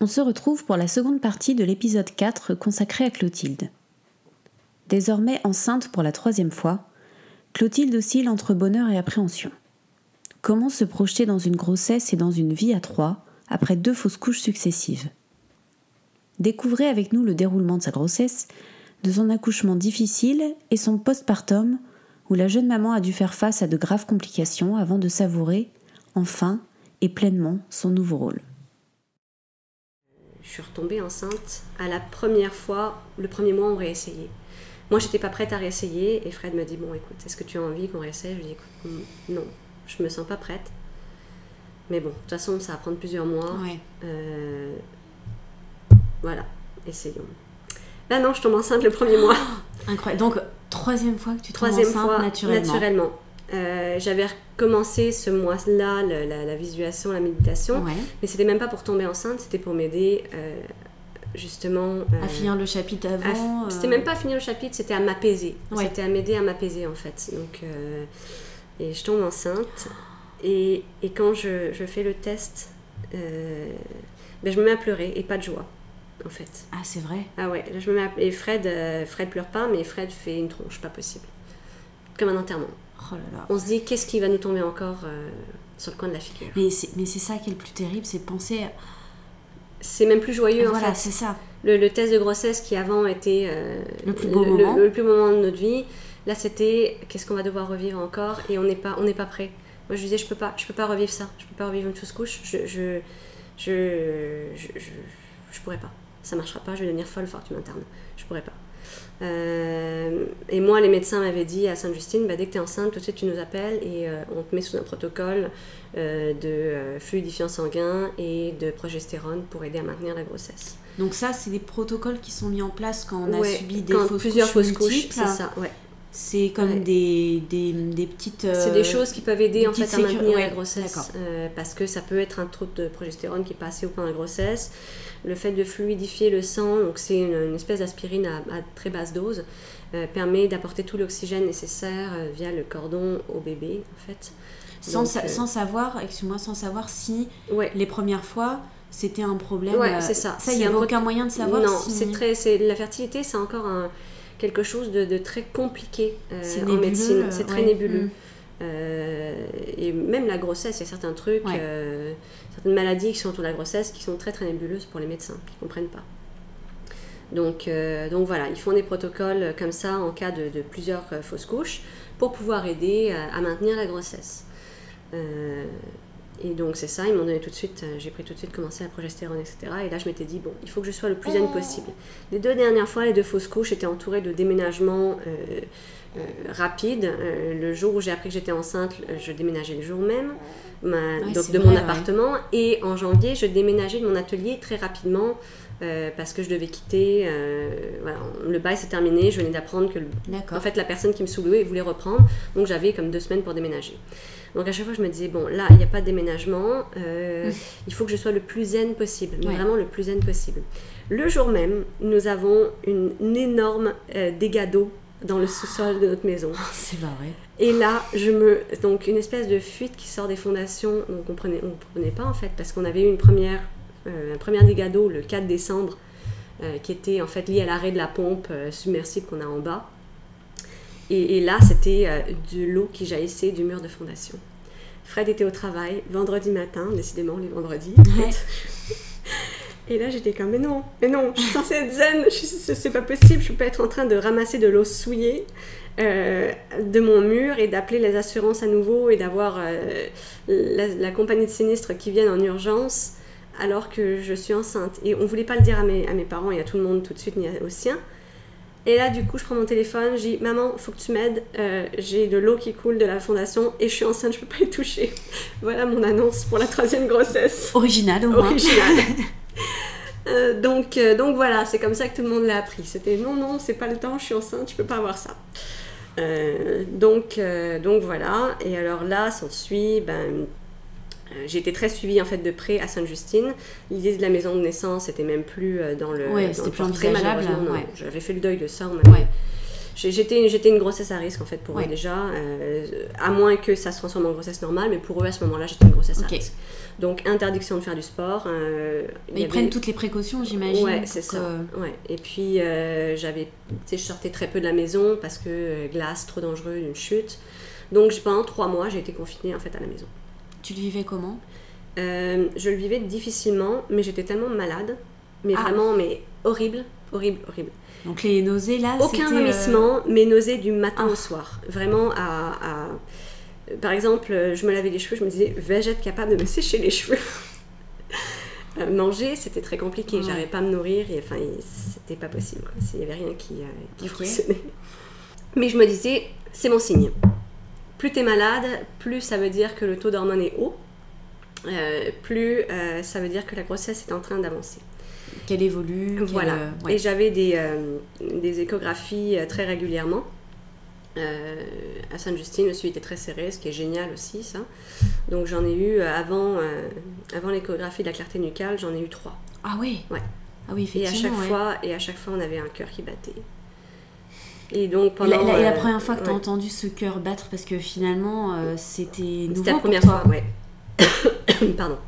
On se retrouve pour la seconde partie de l'épisode 4 consacré à Clotilde. Désormais enceinte pour la troisième fois, Clotilde oscille entre bonheur et appréhension. Comment se projeter dans une grossesse et dans une vie à trois après deux fausses couches successives? Découvrez avec nous le déroulement de sa grossesse, de son accouchement difficile et son postpartum où la jeune maman a dû faire face à de graves complications avant de savourer, enfin et pleinement, son nouveau rôle. Je suis retombée enceinte à la première fois, le premier mois on réessayait. Moi j'étais pas prête à réessayer et Fred me dit bon écoute est-ce que tu as envie qu'on réessaye? Je lui dis écoute non je me sens pas prête. Mais bon de toute façon ça va prendre plusieurs mois. Euh, voilà essayons. Là non je tombe enceinte le premier mois. Incroyable donc troisième fois que tu tombes troisième enceinte fois, naturellement. naturellement. Euh, j'avais recommencé ce mois-là la, la, visualisation, la méditation, mais c'était même pas pour tomber enceinte, c'était pour m'aider euh, justement euh, à finir le chapitre avant. C'était même pas à finir le chapitre, c'était à m'apaiser. C'était à m'aider à m'apaiser en fait. Donc et je tombe enceinte et, et quand je, je, fais le test, ben, je me mets à pleurer et pas de joie en fait. Ah c'est vrai. Ah ouais, je me mets et Fred, Fred pleure pas, mais Fred fait une tronche, pas possible, comme un enterrement. Oh on se dit qu'est-ce qui va nous tomber encore euh, sur le coin de la figure. Mais c'est ça qui est le plus terrible, c'est de penser. C'est même plus joyeux voilà, en fait. c'est ça. Le, test de grossesse qui avant était euh, le plus beau moment. Le, plus moment de notre vie, là c'était qu'est-ce qu'on va devoir revivre encore? Et on n'est pas, on pas prêt. Moi je disais je peux pas, je peux pas revivre ça, je peux pas revivre une fausse couche, je, je, je, je, je, pourrais pas. Ça marchera pas, je vais devenir folle, fort tu m'internes. Je pourrais pas. Euh, et moi, les médecins m'avaient dit à Sainte-Justine, bah, dès que tu es enceinte, tout de suite tu nous appelles et euh, on te met sous un protocole euh, de fluidifiant sanguin et de progestérone pour aider à maintenir la grossesse. Donc ça, c'est des protocoles qui sont mis en place quand on a subi des fausses plusieurs fausses couches. C'est ça, ouais. C'est comme des, des, des, petites. c'est des choses qui peuvent aider en fait à maintenir la grossesse. parce que ça peut être un trop de progestérone qui est passé au point de la grossesse le fait de fluidifier le sang, donc c'est une, espèce d'aspirine à, très basse dose, euh, permet d'apporter tout l'oxygène nécessaire euh, via le cordon au bébé, en fait. Sans, euh, sans savoir, excuse-moi, sans savoir si les premières fois c'était un problème. Ouais, c'est ça. Ça, il n'y a aucun moyen de savoir. Non, c'est très, c'est la fertilité, c'est encore un, quelque chose de, très compliqué en médecine. C'est très nébuleux. Mm. Euh, et même la grossesse, il y a certains trucs, euh, certaines maladies qui sont autour de la grossesse qui sont très très nébuleuses pour les médecins, qui ne comprennent pas. Donc, euh, donc voilà, ils font des protocoles comme ça en cas de, plusieurs fausses couches pour pouvoir aider à, maintenir la grossesse. Et donc c'est ça, ils m'ont donné tout de suite, j'ai pris tout de suite commencé la progestérone, etc. Et là je m'étais dit, bon, il faut que je sois le plus zen possible. Les deux dernières fois, les deux fausses couches étaient entourées de déménagements euh, rapide. Euh, le jour où j'ai appris que j'étais enceinte, euh, je déménageais le jour même donc de mon appartement. Et en janvier, je déménageais de mon atelier très rapidement parce que je devais quitter. voilà, le bail s'est terminé. Je venais d'apprendre que en fait, la personne qui me sous voulait reprendre. Donc j'avais comme deux semaines pour déménager. Donc à chaque fois, je me disais, bon, là, il n'y a pas de déménagement. Mmh. Il faut que je sois le plus zen possible. Vraiment le plus zen possible. Le jour même, nous avons une, énorme dégât d'eau dans le sous-sol de notre maison. C'est vrai. Et là, je me donc une espèce de fuite qui sort des fondations. On comprenait, on comprenait pas en fait parce qu'on avait eu une première, euh, un premier dégât d'eau le 4 décembre euh, qui était en fait lié à l'arrêt de la pompe euh, submersible qu'on a en bas. Et, là, c'était de l'eau qui jaillissait du mur de fondation. Fred était au travail vendredi matin, décidément les vendredis. Et là, j'étais comme, mais non, mais non, je suis censée être zen, c'est pas possible, je peux pas être en train de ramasser de l'eau souillée euh, de mon mur et d'appeler les assurances à nouveau et d'avoir euh, la, compagnie de sinistre qui vienne en urgence alors que je suis enceinte. Et on voulait pas le dire à mes, à mes parents et à tout le monde tout de suite, ni aux siens. Et là, du coup, je prends mon téléphone, je dis Maman, faut que tu m'aides. Euh, j'ai de l'eau qui coule de la fondation et je suis enceinte, je peux pas y toucher. voilà mon annonce pour la troisième grossesse. Originale, au moins. Originale. Euh, donc, euh, donc voilà, c'est comme ça que tout le monde l'a appris. C'était non, non, c'est pas le temps, je suis enceinte, je peux pas avoir ça. Donc, donc voilà. Et alors là, s'ensuit, ben, j'ai été très suivie en fait de près à Sainte-Justine. L'idée de la maison de naissance était même plus dans le, ouais, c'était plus envisageable. J'avais fait le deuil de ça, J'étais, j'étais une grossesse à risque en fait pour eux déjà, euh, à moins que ça se transforme en grossesse normale, mais pour eux à ce moment-là j'étais une grossesse à risque. Donc interdiction de faire du sport. Euh, mais ils prennent toutes les précautions j'imagine. Ouais, c'est ça. Ouais. Et puis euh, j'avais, je sortais très peu de la maison parce que glace, trop dangereux, une chute. Donc pendant trois mois j'ai été confinée en fait à la maison. Tu le vivais comment Je le vivais difficilement, mais j'étais tellement malade, mais ah. vraiment mais horrible, horrible, horrible. Donc les nausées là Aucun euh, vomissement, mais nausées du matin au ah. soir. Vraiment à, Par exemple, je me lavais les cheveux, je me disais, vais-je être capable de me sécher les cheveux? Euh, Manger, c'était très compliqué. J'arrivais pas à me nourrir et enfin, c'était pas possible. Il n'y avait rien qui, euh, qui fonctionnait. Mais je me disais, c'est mon signe. Plus tu es malade, plus ça veut dire que le taux d'hormones est haut. plus ça veut dire que la grossesse est en train d'avancer qu'elle évolue. Voilà. Et j'avais des, euh, des, échographies euh, très régulièrement. Euh, à Sainte-Justine, le suivi était très serré, ce qui est génial aussi, ça. Donc j'en ai eu avant, avant l'échographie de la clarté nucale, j'en ai eu trois. Ah oui Ouais. Ah oui, effectivement. Et à chaque, fois, et à chaque fois, on avait un cœur qui battait. Et donc pendant. La, et la première fois que tu as entendu ce cœur battre, parce que finalement, c'était nouveau. C'était la première fois, ouais. Pardon.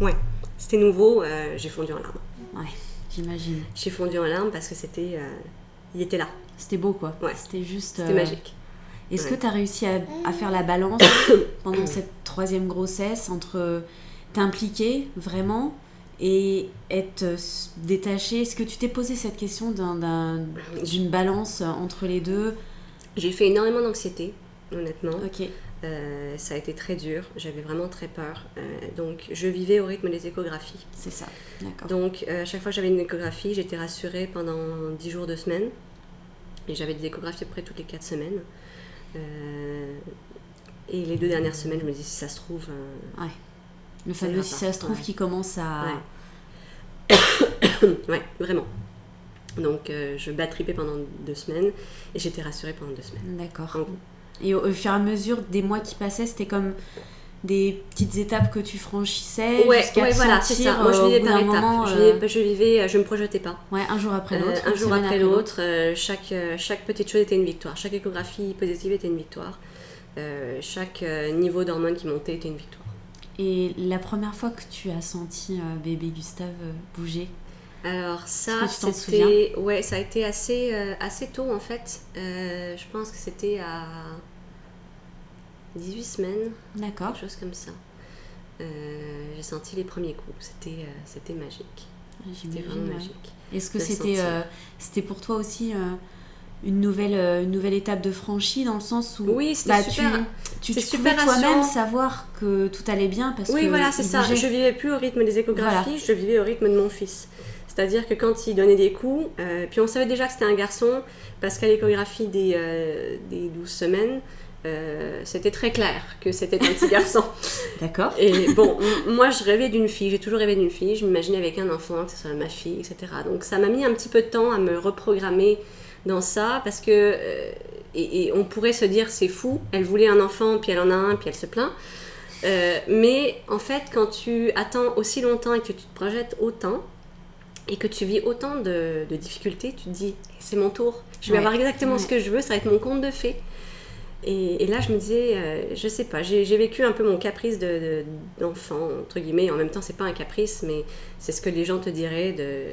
ouais. C'était nouveau, euh, j'ai fondu en larmes. Ouais, j'imagine. J'ai fondu en larmes parce que c'était. Euh, il était là. C'était beau quoi. Ouais. C'était juste. C'était euh, magique. Est-ce que tu as réussi à, à, faire la balance pendant cette troisième grossesse entre t'impliquer vraiment et être détaché Est-ce que tu t'es posé cette question d'une balance entre les deux? J'ai fait énormément d'anxiété, honnêtement. Ok. Euh, ça a été très dur, j'avais vraiment très peur. Euh, donc je vivais au rythme des échographies. C'est ça, d'accord. Donc euh, à chaque fois que j'avais une échographie, j'étais rassurée pendant 10 jours, de semaine. Et j'avais des échographies à peu près toutes les 4 semaines. et les deux dernières semaines, je me disais si ça se trouve. ouais. Le fameux si ça se trouve qui commence à. Ouais, ouais vraiment. Donc je battripais pendant deux semaines et j'étais rassurée pendant deux semaines. D'accord. Et au, fur et à mesure des mois qui passaient, c'était comme des petites étapes que tu franchissais ouais, jusqu'à ouais, voilà, c'est ça. Moi, je vivais par étapes. je, vivais, je, vivais, je me projetais pas. Ouais, un jour après l'autre. un jour après, l'autre. Euh, chaque, euh, chaque petite chose était une victoire. Chaque échographie positive était une victoire. Euh, chaque niveau d'hormones qui montait était une victoire. Et la première fois que tu as senti bébé Gustave bouger alors ça, c'était, ouais, ça a été assez, assez tôt en fait. je pense que c'était à 18 semaines. D'accord. Quelque chose comme ça. Euh, j'ai senti les premiers coups. C'était, euh, c'était magique. Ah, c'était vraiment magique. Est-ce que c'était, euh, c'était pour toi aussi une nouvelle, une nouvelle étape de franchie dans le sens où oui, bah, super, tu, tu, tu pouvais toi-même savoir que tout allait bien parce oui, voilà, c'est ça. Je vivais plus au rythme des échographies, je vivais au rythme de mon fils. C'est-à-dire que quand il donnait des coups, puis on savait déjà que c'était un garçon parce qu'à l'échographie des, des 12 semaines, euh, c'était très clair que c'était un petit garçon. D'accord. Et bon, moi je rêvais d'une fille, j'ai toujours rêvé d'une fille, je m'imaginais avec un enfant, que ce soit ma fille, etc. Donc ça m'a mis un petit peu de temps à me reprogrammer dans ça, parce que, euh, et, on pourrait se dire c'est fou, elle voulait un enfant, puis elle en a un, puis elle se plaint. Euh, mais en fait, quand tu attends aussi longtemps et que tu te projettes autant, et que tu vis autant de, difficultés, tu te dis c'est mon tour, je vais avoir exactement ce que je veux, ça va être mon conte de fées. Et, là, je me disais, euh, je sais pas, j'ai vécu un peu mon caprice d'enfant, de, entre guillemets. En même temps, c'est pas un caprice, mais c'est ce que les gens te diraient de,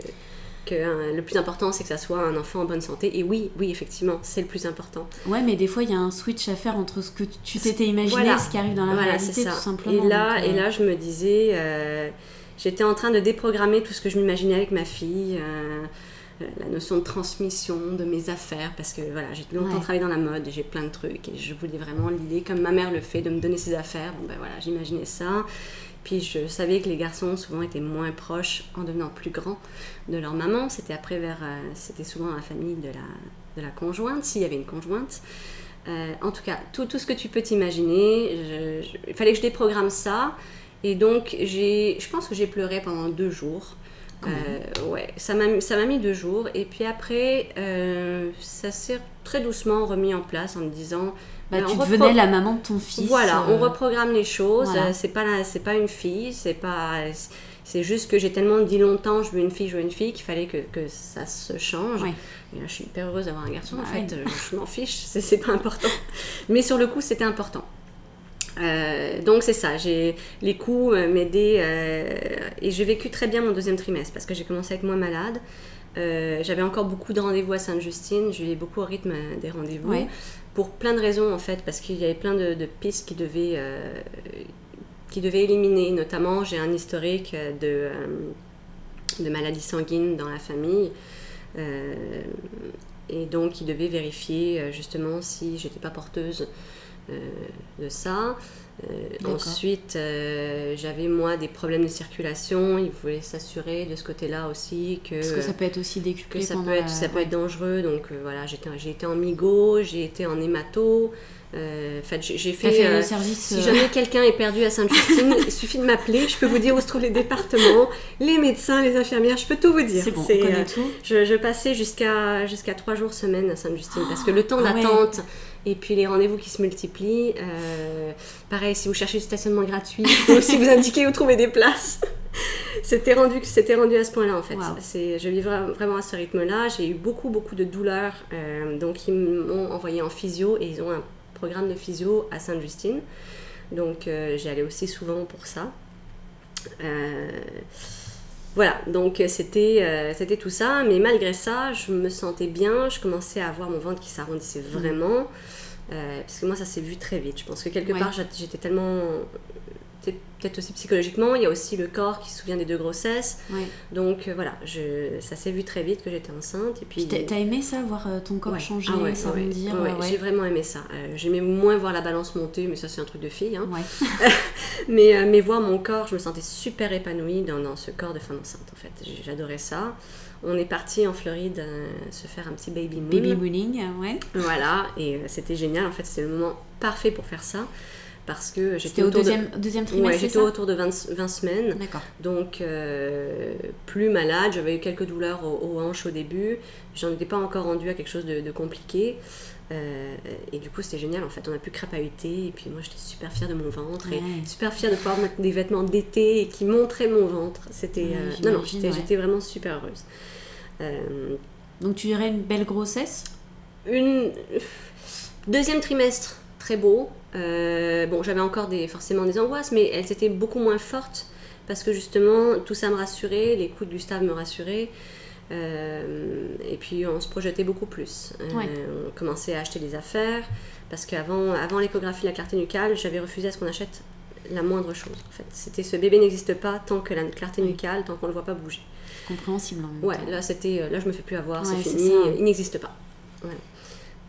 que hein, le plus important, c'est que ça soit un enfant en bonne santé. Et oui, oui, effectivement, c'est le plus important. Ouais, mais des fois, il y a un switch à faire entre ce que tu t'étais imaginé et ce qui arrive dans la réalité, tout simplement. Et là, et euh, là, je me disais, euh, j'étais en train de déprogrammer tout ce que je m'imaginais avec ma fille la notion de transmission de mes affaires parce que voilà j'ai longtemps travaillé dans la mode j'ai plein de trucs et je voulais vraiment l'idée comme ma mère le fait de me donner ses affaires bon ben voilà j'imaginais ça puis je savais que les garçons souvent étaient moins proches en devenant plus grands de leur maman. C'était après vers euh, c'était souvent la famille de la de la conjointe s'il y avait une conjointe. Euh, en tout cas tout, tout ce que tu peux t'imaginer il fallait que je déprogramme ça. Et donc je pense que j'ai pleuré pendant deux jours euh, ouais, ça m'a mis deux jours. Et puis après, euh, ça s'est très doucement remis en place en me disant Bah, tu devenais la maman de ton fils. Voilà, on reprogramme les choses. C'est pas c'est pas une fille, c'est pas c'est juste que j'ai tellement dit longtemps, je veux une fille, je veux une fille, qu'il fallait que, que, ça se change. Et là, je suis hyper heureuse d'avoir un garçon, en fait. Je, m'en fiche, c'est pas important. Mais sur le coup, c'était important. Euh, donc c'est ça, j'ai les coups euh, m'aider euh, et j'ai vécu très bien mon deuxième trimestre parce que j'ai commencé avec moi malade. J'avais encore beaucoup de rendez-vous à Sainte-Justine, je vivais beaucoup au rythme des rendez-vous pour plein de raisons en fait parce qu'il y avait plein de, de pistes qui devaient qui devait éliminer. Notamment, j'ai un historique de, euh, de maladie sanguine dans la famille. Euh, et donc, il devait vérifier euh, justement si j'étais pas porteuse de ça. ensuite, j'avais moi des problèmes de circulation. Il voulait s'assurer de ce côté-là aussi que. Parce que ça peut être aussi décuplé. Que ça, peut, être, ça peut être dangereux. Donc voilà, j'ai été en migo, j'ai été en hémato. Euh, j'ai fait, euh, service, si euh, jamais quelqu'un est perdu à Sainte-Justine, il suffit de m'appeler. Je peux vous dire où se trouvent les départements, les médecins, les infirmières. Je peux tout vous dire. C'est bon, on tout. Je, je, passais jusqu'à jusqu'à trois jours semaine à Sainte-Justine parce que le temps ah d'attente et puis les rendez-vous qui se multiplient. pareil, si vous cherchez du stationnement gratuit ou si vous indiquez où trouver des places. c'était rendu, c'était rendu à ce point-là en fait. C'est, je vivais vraiment à ce rythme-là. J'ai eu beaucoup, beaucoup de douleurs. donc ils m'ont envoyé en physio et ils ont un programme de physio à Sainte-Justine. Donc euh, j'y allais aussi souvent pour ça. Euh, voilà, donc c'était euh, c'était tout ça, mais malgré ça, je me sentais bien, je commençais à avoir mon ventre qui s'arrondissait mmh. vraiment, parce que moi ça s'est vu très vite. Je pense que quelque part j'étais tellement peut-être aussi psychologiquement. Il y a aussi le corps qui se souvient des deux grossesses. Donc euh, voilà, je, ça s'est vu très vite que j'étais enceinte. Et puis t'as aimé ça, voir euh, ton corps changer, ah s'arrondir J'ai vraiment aimé ça. Euh, j'aimais moins voir la balance monter, mais ça c'est un truc de fille. Hein. mais, mais voir mon corps, je me sentais super épanouie dans, dans ce corps de femme enceinte en fait. J'adorais ça. On est parti en Floride se faire un petit baby moon. Baby mooning, ouais. Voilà, et c'était génial. En fait, c'était le moment parfait pour faire ça parce que j'étais au deuxième, de... deuxième trimestre. Ouais, j'étais autour de 20, 20 semaines. D'accord. Donc, euh, plus malade. J'avais eu quelques douleurs aux, hanches au début. J'en étais pas encore rendue à quelque chose de, compliqué. Euh, et du coup, c'était génial. En fait, on a pu crapahuter. Et puis, moi, j'étais super fière de mon ventre. Et super fière de pouvoir mettre des vêtements d'été qui montraient mon ventre. C'était. Euh, non, non, j'étais vraiment super heureuse. Donc, tu dirais une belle grossesse? Une. Deuxième trimestre, très beau. Euh, bon, j'avais encore des, forcément des angoisses, mais elles étaient beaucoup moins fortes parce que justement, tout ça me rassurait, les coups de Gustave me rassuraient. Euh, et puis on se projetait beaucoup plus. Euh, on commençait à acheter des affaires parce qu'avant avant, l'échographie, la clarté nucale, j'avais refusé à ce qu'on achète la moindre chose. En fait, c'était ce bébé n'existe pas tant que la clarté nucale, tant qu'on ne le voit pas bouger. Compréhensible. ouais, là c'était, là je me fais plus avoir, c'est fini, il n'existe pas.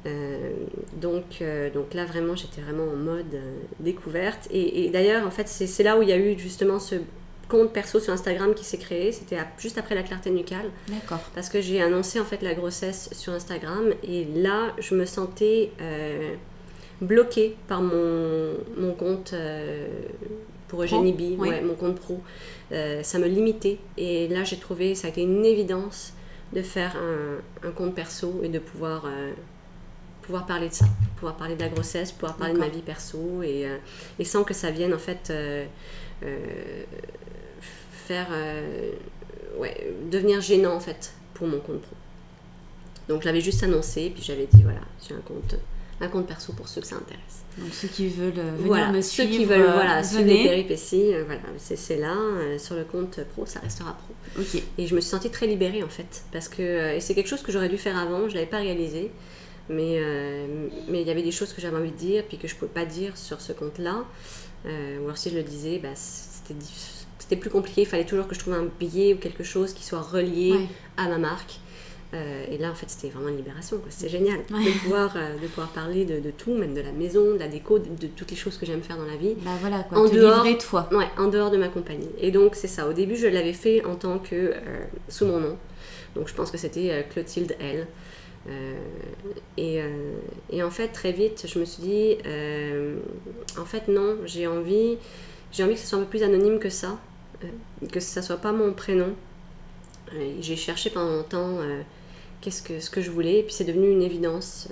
Donc, euh, donc là, vraiment, j'étais vraiment en mode euh, découverte. Et, d'ailleurs, en fait, c'est là où il y a eu justement ce compte perso sur Instagram qui s'est créé. C'était juste après la clarté nucale. D'accord. Parce que j'ai annoncé en fait la grossesse sur Instagram. Et là, je me sentais bloquée par mon, mon compte pour Eugénie B, ouais. mon compte pro. ça me limitait. Et là, j'ai trouvé, ça a été une évidence de faire un, un compte perso et de pouvoir pouvoir parler de ça, pouvoir parler de la grossesse, pouvoir parler de ma vie perso et, euh, et sans que ça vienne en fait euh, euh, faire ouais, devenir gênant en fait pour mon compte pro. Donc j'avais juste annoncé puis j'avais dit voilà j'ai un compte un compte perso pour ceux que ça intéresse. Donc ceux qui veulent venir voilà, me suivre, ceux qui veulent voilà, suivre les péripéties, voilà, c'est là. sur le compte pro, ça restera pro. Ok. Et je me suis sentie très libérée en fait, parce que et c'est quelque chose que j'aurais dû faire avant, je l'avais pas réalisé. Mais euh, mais il y avait des choses que j'avais envie de dire, puis que je ne pouvais pas dire sur ce compte-là. Euh, ou alors si je le disais, bah, c'était plus compliqué. Il fallait toujours que je trouve un billet ou quelque chose qui soit relié à ma marque. Euh, et là, en fait, c'était vraiment une libération. C'était génial de, pouvoir, de pouvoir parler de, de, tout, même de la maison, de la déco, de, toutes les choses que j'aime faire dans la vie. Bah voilà, quoi, en dehors, de toi. Ouais, en dehors de ma compagnie. Et donc, c'est ça. Au début, je l'avais fait en tant que sous mon nom. Donc, je pense que c'était Clotilde L. Euh, et, euh, et, en fait, très vite, je me suis dit, euh, en fait, non, j'ai envie, j'ai envie que ce soit un peu plus anonyme que ça, que ça soit pas mon prénom. j'ai cherché pendant longtemps qu'est-ce que, ce que je voulais, et puis c'est devenu une évidence,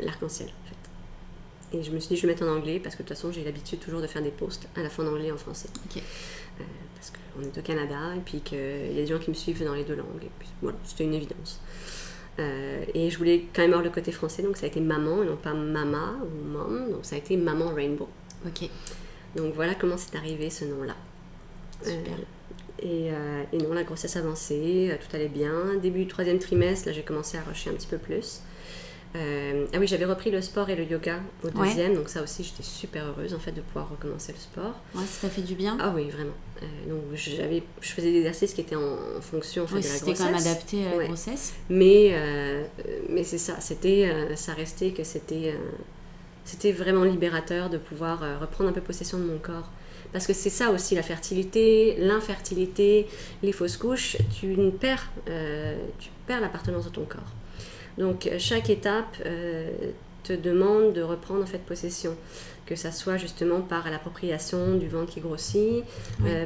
l'arc-en-ciel. En fait. Et je me suis dit, je vais mettre en anglais parce que de toute façon, j'ai l'habitude toujours de faire des posts à la fois en anglais et en français. parce qu'on est au Canada et puis qu'il y a des gens qui me suivent dans les deux langues. Et puis voilà, c'était une évidence. Et je voulais quand même avoir le côté français, donc ça a été maman et non pas mama ou mom, donc ça a été maman rainbow. Ok. Donc voilà comment c'est arrivé ce nom-là. Super. Euh, et, non, la grossesse avancée, euh, tout allait bien. Début du troisième trimestre, là j'ai commencé à rusher un petit peu plus. Euh, ah oui, j'avais repris le sport et le yoga au deuxième, donc ça aussi j'étais super heureuse en fait de pouvoir recommencer le sport. Ouais, ça t'a fait du bien? Ah oui, vraiment. Donc j'avais, je faisais des exercices qui étaient en, fonction en fait, de la grossesse. C'était quand même adapté à la grossesse. Mais, mais c'est ça, c'était, ça restait que c'était, c'était vraiment libérateur de pouvoir reprendre un peu possession de mon corps. Parce que c'est ça aussi la fertilité, l'infertilité, les fausses couches, tu perds, euh, tu perds l'appartenance de ton corps. Donc euh, chaque étape euh, te demande de reprendre en fait possession, que ça soit justement par l'appropriation du ventre qui grossit,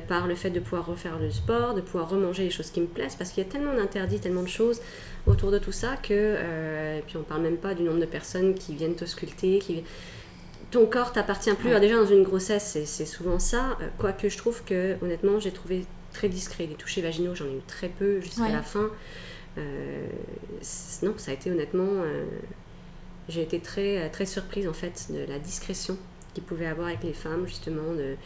par le fait de pouvoir refaire le sport, de pouvoir remanger les choses qui me plaisent, parce qu'il y a tellement d'interdits, tellement de choses autour de tout ça que, et puis on parle même pas du nombre de personnes qui viennent t'ausculter, qui ton corps t'appartient plus. déjà dans une grossesse, c'est souvent ça. Euh, quoique je trouve que honnêtement, j'ai trouvé très discret. Les touchés vaginaux, j'en ai eu très peu jusqu'à la fin. Euh, non, ça a été honnêtement. Euh, j'ai été très, très surprise en fait de la discrétion qu'ils pouvaient avoir avec les femmes, justement, de,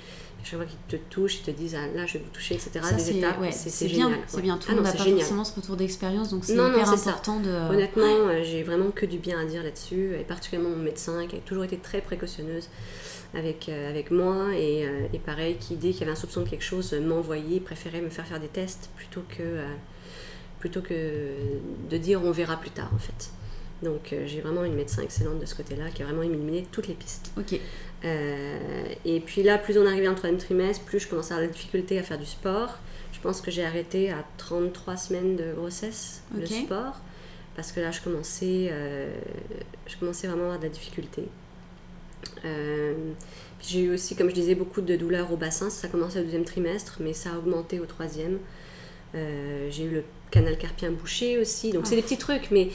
chaque fois qu'ils te touchent, ils te disent ah, là je vais vous toucher, etc. Ça, des étapes, c'est génial. C'est bien, tout le ah monde n'a pas forcément ce retour d'expérience, donc c'est hyper important de. Honnêtement, euh, j'ai vraiment que du bien à dire là-dessus, et particulièrement mon médecin qui a toujours été très précautionneuse avec, euh, avec moi, et, euh, et, pareil, qui dès qu'il y avait un soupçon de quelque chose, m'envoyait, préférait me faire faire des tests plutôt que, plutôt que de dire on verra plus tard en fait. Donc j'ai vraiment une médecin excellente de ce côté-là qui a vraiment éliminé toutes les pistes. Ok. Euh, et puis là, plus on arrivait en troisième trimestre, plus je commençais à avoir la difficulté à faire du sport. Je pense que j'ai arrêté à 33 semaines de grossesse le sport parce que là, je commençais, euh, je commençais vraiment à avoir de la difficulté. Euh, j'ai eu aussi, comme je disais, beaucoup de douleurs au bassin. Ça a commencé au deuxième trimestre, mais ça a augmenté au troisième. j'ai eu le canal carpien bouché aussi. Donc, c'est des petits trucs, mais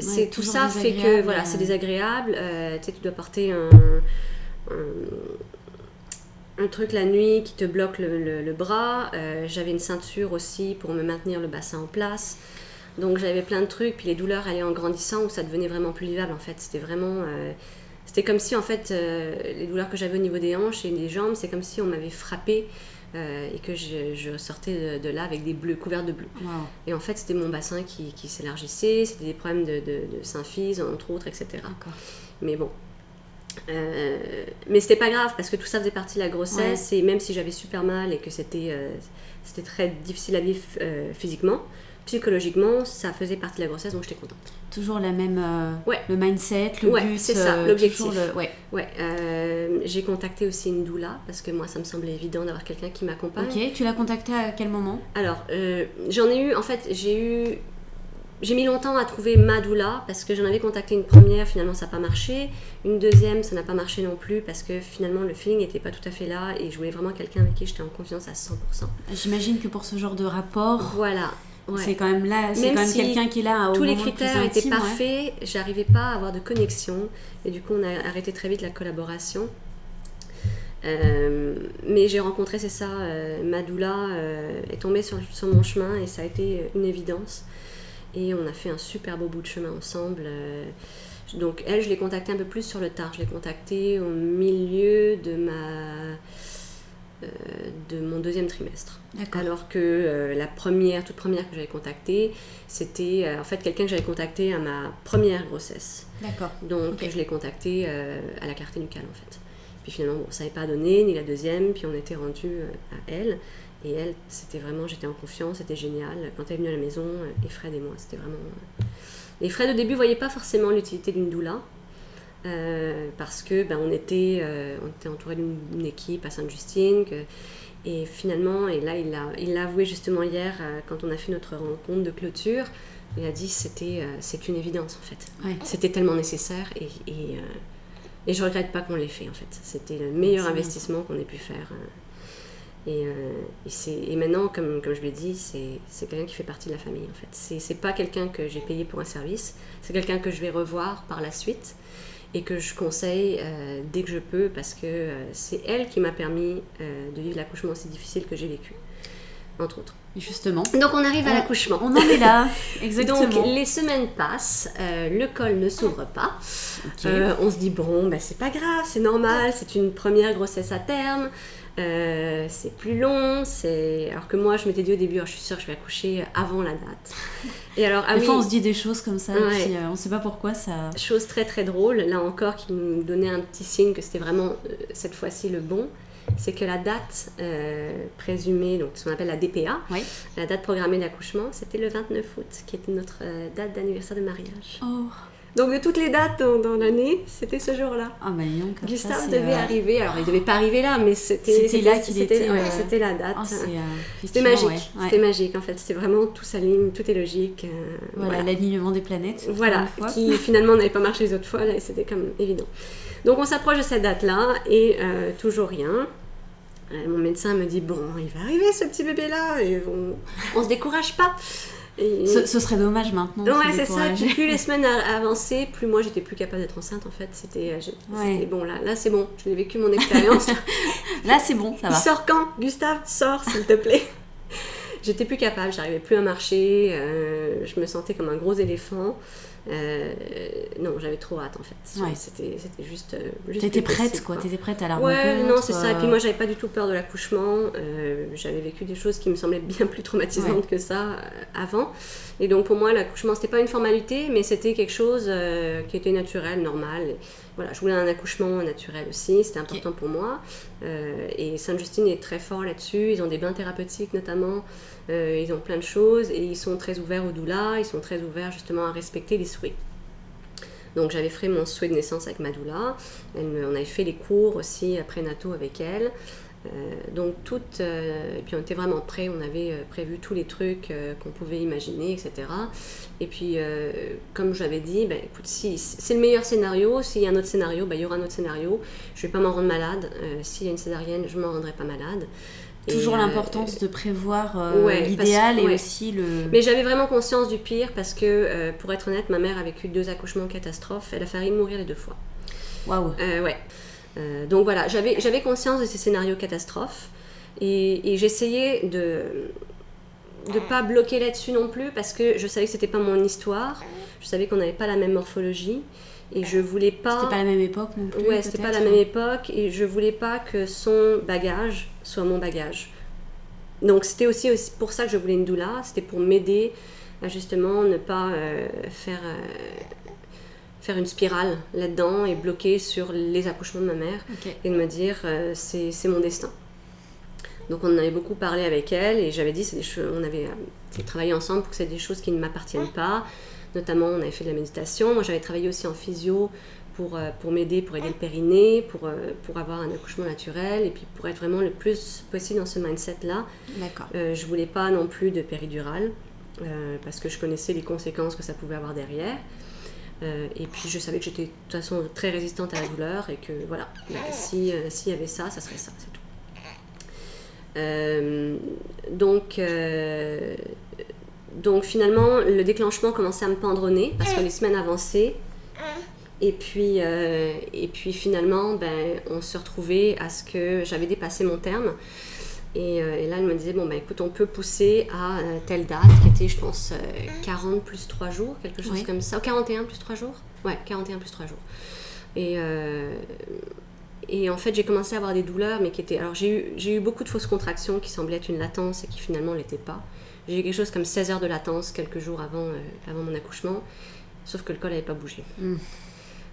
c'est tout ça fait que voilà, c'est désagréable. tu sais, tu dois porter un un, truc la nuit qui te bloque le, bras. Euh, j'avais une ceinture aussi pour me maintenir le bassin en place. Donc j'avais plein de trucs. Puis les douleurs allaient en grandissant où ça devenait vraiment plus vivable en fait. C'était vraiment. Euh, c'était comme si en fait euh, les douleurs que j'avais au niveau des hanches et des jambes, c'est comme si on m'avait frappé. Et que je, sortais de, là avec des bleus couverts de bleu. Et en fait, c'était mon bassin qui, s'élargissait, c'était des problèmes de, de, de symphyse, entre autres, etc. Mais bon, euh, mais c'était pas grave parce que tout ça faisait partie de la grossesse et même si j'avais super mal et que c'était euh, c'était très difficile à vivre euh, physiquement, psychologiquement ça faisait partie de la grossesse donc j'étais contente. Toujours la même ouais. le mindset, le ouais, but, c'est ça, l'objectif. Ouais. ouais j'ai contacté aussi une doula parce que moi ça me semblait évident d'avoir quelqu'un qui m'accompagne. Ok, tu l'as contacté à quel moment? Alors j'en ai eu en fait j'ai eu j'ai mis longtemps à trouver Madoula parce que j'en avais contacté une première, finalement ça n'a pas marché. Une deuxième, ça n'a pas marché non plus parce que finalement le feeling n'était pas tout à fait là et je voulais vraiment quelqu'un avec qui j'étais en confiance à 100%. J'imagine que pour ce genre de rapport, voilà. C'est quand même là, c'est quand même quelqu'un qui est là au Tous les critères étaient parfaits, j'arrivais pas à avoir de connexion et du coup on a arrêté très vite la collaboration. Euh, mais j'ai rencontré, c'est ça, euh, Madoula euh, est tombée sur, sur, mon chemin et ça a été une évidence. Et on a fait un super beau bout de chemin ensemble. Euh, donc elle, je l'ai contactée un peu plus sur le tard. Je l'ai contactée au milieu de ma euh, de mon deuxième trimestre. Alors que euh, la première, toute première que j'avais contactée, c'était en fait quelqu'un que j'avais contacté à ma première grossesse. D'accord. Donc je l'ai contacté à la clarté nucale en fait. Puis finalement, ça n'avait pas donné, ni la deuxième, puis on était rendu à elle. Et elle, c'était vraiment, j'étais en confiance, c'était génial. Quand elle est venue à la maison, et euh, Fred et moi, c'était vraiment. Euh, et Fred, au début, voyait pas forcément l'utilité d'une doula. Euh, parce que ben, on, était, on était entouré d'une équipe à Sainte-Justine. et finalement, et là, il l'a il avoué justement hier, quand on a fait notre rencontre de clôture, il a dit c'était c'est une évidence en fait. C'était tellement nécessaire et, et, et je regrette pas qu'on l'ait fait en fait. C'était le meilleur investissement qu'on ait pu faire. Et, euh, et, maintenant, comme, comme je l'ai dit, c'est quelqu'un qui fait partie de la famille en fait. C'est pas quelqu'un que j'ai payé pour un service, c'est quelqu'un que je vais revoir par la suite. Et que je conseille dès que je peux parce que c'est elle qui m'a permis de vivre l'accouchement aussi difficile que j'ai vécu, entre autres. Justement. Donc on arrive à l'accouchement. On en est là, exactement. Donc les semaines passent, le col ne s'ouvre pas. on se dit bon, ben, c'est pas grave, c'est normal, c'est une première grossesse à terme. Euh, c'est plus long, c'est alors que moi je m'étais dit au début, oh, je suis sûre que je vais accoucher avant la date. Et alors, ah des fois on se dit des choses comme ça, et puis, euh, on sait pas pourquoi ça. Chose très très drôle, là encore qui nous donnait un petit signe que c'était vraiment euh, cette fois-ci le bon, c'est que la date présumée, donc ce qu'on appelle la DPA, la date programmée d'accouchement, c'était le 29 août, qui était notre date d'anniversaire de mariage. Oh. Donc de toutes les dates dans, l'année, c'était ce jour-là. Ah Gustave devait euh, arriver, alors il devait pas arriver là, mais c'était là qu'il était. Ouais, c'était la date. Ah, euh, c'était magique. C'était magique en fait. C'était vraiment tout s'aligne, tout est logique. Euh, voilà, l'alignement des planètes. Voilà, qui finalement n'avait pas marché les autres fois là, et c'était comme évident. Donc on s'approche de cette date-là et toujours rien. mon médecin me dit bon, il va arriver ce petit bébé là et on, on se décourage pas. Ce, serait dommage maintenant. Ouais, c'est ça. plus les semaines avançaient, plus moi j'étais plus capable d'être enceinte en fait. C'était euh, bon, là, là c'est bon. J'ai vécu mon expérience. là c'est bon, ça va. Il sort quand Gustave, sors s'il te plaît. j'étais plus capable, j'arrivais plus à marcher, euh, je me sentais comme un gros éléphant. Euh, non, j'avais trop hâte en fait. Ouais. C'était, c'était juste. Euh, juste T'étais prête quoi, t'étais prête à la Ouais, non, c'est ça. Et puis moi, j'avais pas du tout peur de l'accouchement. Euh, j'avais vécu des choses qui me semblaient bien plus traumatisantes que ça avant. Et donc pour moi, l'accouchement, c'était pas une formalité, mais c'était quelque chose qui était naturel, normal. voilà, je voulais un accouchement naturel aussi, c'était important pour moi. et Sainte-Justine est très fort là-dessus. Ils ont des bains thérapeutiques notamment. Euh, ils ont plein de choses et ils sont très ouverts au doula, ils sont très ouverts justement à respecter les souhaits. Donc j'avais fait mon souhait de naissance avec ma doula, on avait fait les cours aussi après Nato avec elle. Euh, donc tout, euh, et puis on était vraiment prêts, on avait prévu tous les trucs qu'on pouvait imaginer, etc. Et puis comme j'avais dit, ben, écoute, si c'est le meilleur scénario, s'il y a un autre scénario, ben, il y aura un autre scénario. Je ne vais pas m'en rendre malade. s'il y a une césarienne, je ne m'en rendrai pas malade. Toujours euh, l'importance de prévoir euh, l'idéal et aussi le. Mais j'avais vraiment conscience du pire parce que, euh, pour être honnête, ma mère a vécu deux accouchements catastrophes. Elle a failli mourir les deux fois. Waouh. ouais. donc voilà, j'avais conscience de ces scénarios catastrophes et, j'essayais de ne pas bloquer là-dessus non plus parce que je savais que c'était pas mon histoire. Je savais qu'on n'avait pas la même morphologie. Et je voulais pas. C'était pas la même époque non plus. Ouais, c'était pas la même époque et je voulais pas que son bagage soit mon bagage. Donc c'était aussi, aussi pour ça que je voulais une doula, c'était pour m'aider à justement ne pas euh, faire, euh, faire une spirale là-dedans et bloquer sur les accouchements de ma mère et de me dire euh, c'est mon destin. Donc on en avait beaucoup parlé avec elle et j'avais dit, des on avait travaillé ensemble pour que c'est des choses qui ne m'appartiennent pas. Notamment, on avait fait de la méditation. Moi, j'avais travaillé aussi en physio pour, euh, pour m'aider, pour aider le périnée, pour, euh, pour avoir un accouchement naturel et puis pour être vraiment le plus possible dans ce mindset-là. D'accord. Euh, je voulais pas non plus de péridurale euh, parce que je connaissais les conséquences que ça pouvait avoir derrière. et puis je savais que j'étais de toute façon très résistante à la douleur et que voilà, s'il y avait ça, ça serait ça, c'est tout. donc, donc finalement, le déclenchement commençait à me pendre au nez parce que les semaines avançaient. Et puis, euh, et puis finalement, ben, on se retrouvait à ce que j'avais dépassé mon terme. Et, euh, et, là, elle me disait, bon, ben écoute, on peut pousser à euh, telle date, qui était, je pense, 40 plus 3 jours, quelque chose comme ça. Ou 41 plus 3 jours? Ouais, 41 plus 3 jours. Et, et en fait, j'ai commencé à avoir des douleurs, mais qui étaient... Alors, j'ai eu, eu beaucoup de fausses contractions qui semblaient être une latence et qui finalement ne l'étaient pas. J'ai eu quelque chose comme 16 heures de latence quelques jours avant, avant mon accouchement, sauf que le col n'avait pas bougé. Hmm.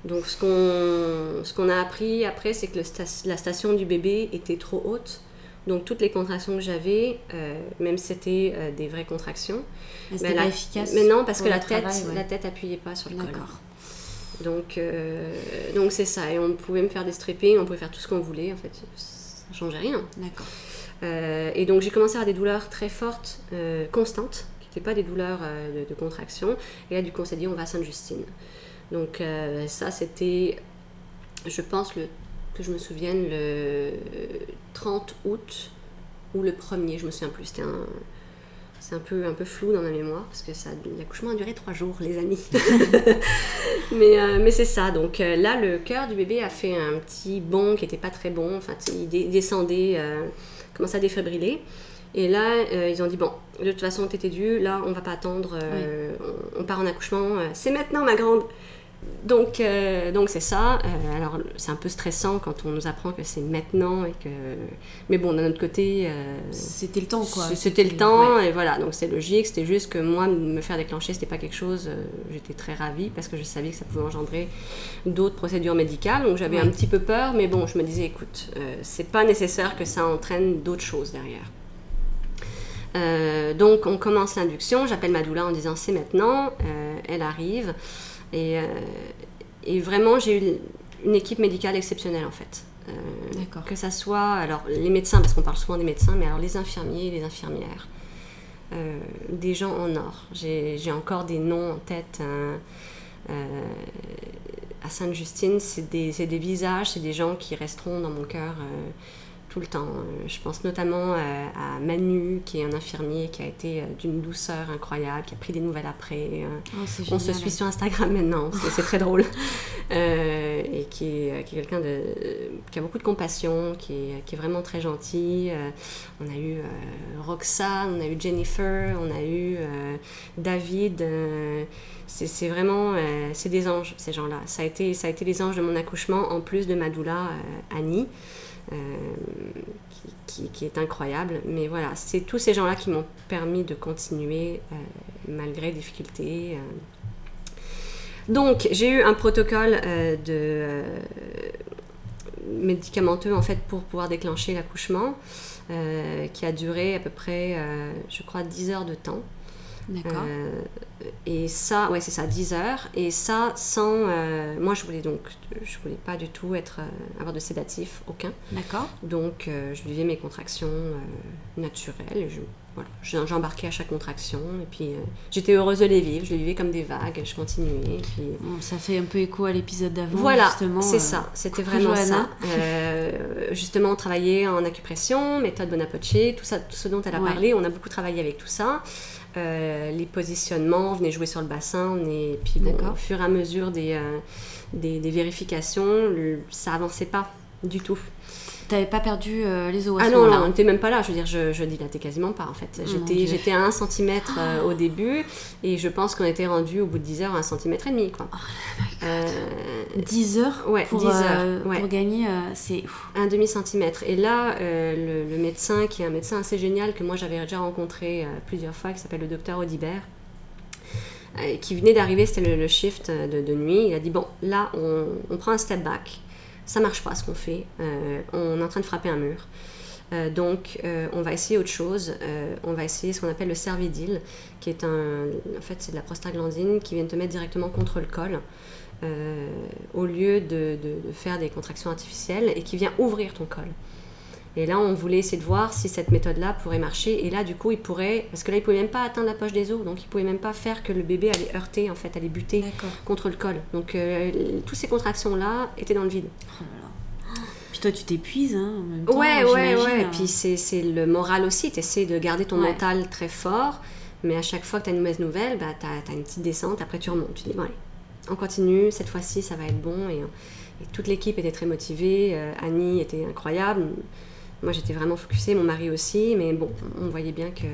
Donc ce qu'on ce qu'on a appris après, c'est que la station du bébé était trop haute. Donc toutes les contractions que j'avais, euh, même si c'était euh, des vraies contractions, c'était ben, pas efficace. Mais non, parce que la tête, la tête appuyait pas sur le col. Donc euh, donc c'est ça. Et on pouvait me faire des strippings, on pouvait faire tout ce qu'on voulait. En fait, ça changeait rien. D'accord. et donc j'ai commencé à avoir des douleurs très fortes, constantes, qui n'étaient pas des douleurs de, de, contraction. Et là du coup on s'est dit on va à Sainte-Justine. Donc euh, ça, c'était, je pense, le, que je me souvienne, le 30 août ou le 1er, je me souviens plus. C'était un, c'est un peu, un peu flou dans ma mémoire parce que l'accouchement a duré trois jours, les amis. mais euh, mais c'est ça. Donc euh, là, le cœur du bébé a fait un petit bond qui n'était pas très bon. Enfin, il descendait, commençait à défibriller. Et là, ils ont dit bon, de toute façon, t'étais due. Là, on va pas attendre. on, part en accouchement. c'est maintenant, ma grande. Donc, euh, donc c'est ça. Euh, alors, c'est un peu stressant quand on nous apprend que c'est maintenant et que. Mais bon, d'un autre côté. Euh, c'était le temps, quoi. C'était le temps, et voilà. Donc, c'est logique. C'était juste que moi, me faire déclencher, c'était pas quelque chose. J'étais très ravie parce que je savais que ça pouvait engendrer d'autres procédures médicales. Donc, j'avais un petit peu peur, mais bon, je me disais, écoute, c'est pas nécessaire que ça entraîne d'autres choses derrière. donc, on commence l'induction. J'appelle ma doula en disant, c'est maintenant. elle arrive. Et, euh, et vraiment, j'ai eu une équipe médicale exceptionnelle en fait. Euh, que ça soit, alors les médecins, parce qu'on parle souvent des médecins, mais alors les infirmiers, les infirmières, euh, des gens en or. J'ai encore des noms en tête. Hein. à Sainte-Justine, c'est des, des, visages, c'est des gens qui resteront dans mon cœur le temps. Euh, je pense notamment euh, à, Manu, qui est un infirmier qui a été euh, d'une douceur incroyable, qui a pris des nouvelles après. Oh, on se suit sur Instagram maintenant, c'est très drôle. et qui est, quelqu'un qui a beaucoup de compassion, qui est, qui est vraiment très gentil. on a eu Roxane, on a eu Jennifer, on a eu David. c'est vraiment, c'est des anges, ces gens-là. Ça, a été, ça a été les anges de mon accouchement, en plus de ma doula, Annie. Euh, qui, est incroyable. Mais voilà, c'est tous ces gens-là qui m'ont permis de continuer euh, malgré les difficultés. Euh. Donc, j'ai eu un protocole de médicamenteux en fait pour pouvoir déclencher l'accouchement qui a duré à peu près, je crois, 10 heures de temps. D'accord. Euh, et ça, ouais, c'est ça, 10 heures. Et ça, sans. Euh, moi, je voulais donc. Je voulais pas du tout être, euh, avoir de sédatif, aucun. D'accord. Donc, je vivais mes contractions naturelles. Je, voilà, j'embarquais à chaque contraction. Et puis, j'étais heureuse de les vivre. Je les vivais comme des vagues. Je continuais. Puis... ça fait un peu écho à l'épisode d'avant. Voilà, c'est ça. C'était vraiment ça. justement, on travaillait en acupression, méthode Bonaparte, tout ça, tout ce dont elle a parlé. On a beaucoup travaillé avec tout ça. Euh, les positionnements, on venait jouer sur le bassin, et puis au fur et à mesure des, euh, des, vérifications, ça avançait pas du tout. T'avais pas perdu euh, les os Ah non, on n'était même pas là. Je veux dire, je, je dilatais quasiment pas en fait. J'étais, j'étais à 1 cm au début et je pense qu'on était rendu au bout de 10 heures à 1 cm et demi. Quoi. 10 heures ouais, pour, 10 heures, pour gagner, c'est un demi centimètre. Et là, le, le, médecin, qui est un médecin assez génial que moi j'avais déjà rencontré plusieurs fois, qui s'appelle le docteur Audibert, qui venait d'arriver, c'était le, shift de, de, nuit. Il a dit Bon, là, on, on prend un step back ça marche pas ce qu'on fait, euh, on est en train de frapper un mur. Euh, donc, euh, on va essayer autre chose. on va essayer ce qu'on appelle le cervidil, qui est un. En fait, c'est de la prostaglandine qui vient te mettre directement contre le col, au lieu de, de, faire des contractions artificielles, et qui vient ouvrir ton col. Et là, on voulait essayer de voir si cette méthode-là pourrait marcher. Et là, du coup, il pourrait, parce que là, il pouvait même pas atteindre la poche des os, donc il pouvait même pas faire que le bébé allait heurter, en fait, allait buter contre le col. Donc, euh, toutes ces contractions-là étaient dans le vide. Oh Puis toi, tu t'épuises, hein, en même temps. Ouais, ouais, ouais. Et puis c'est le moral aussi. Tu essaies de garder ton mental très fort, mais à chaque fois que tu as une mauvaise nouvelle, bah, tu as, une petite descente, après tu remontes. Tu dis, bon, allez, on continue, cette fois-ci, ça va être bon. Et, toute l'équipe était très motivée. Euh, Annie était incroyable. Moi, j'étais vraiment focusée, mon mari aussi, mais bon, on voyait bien que.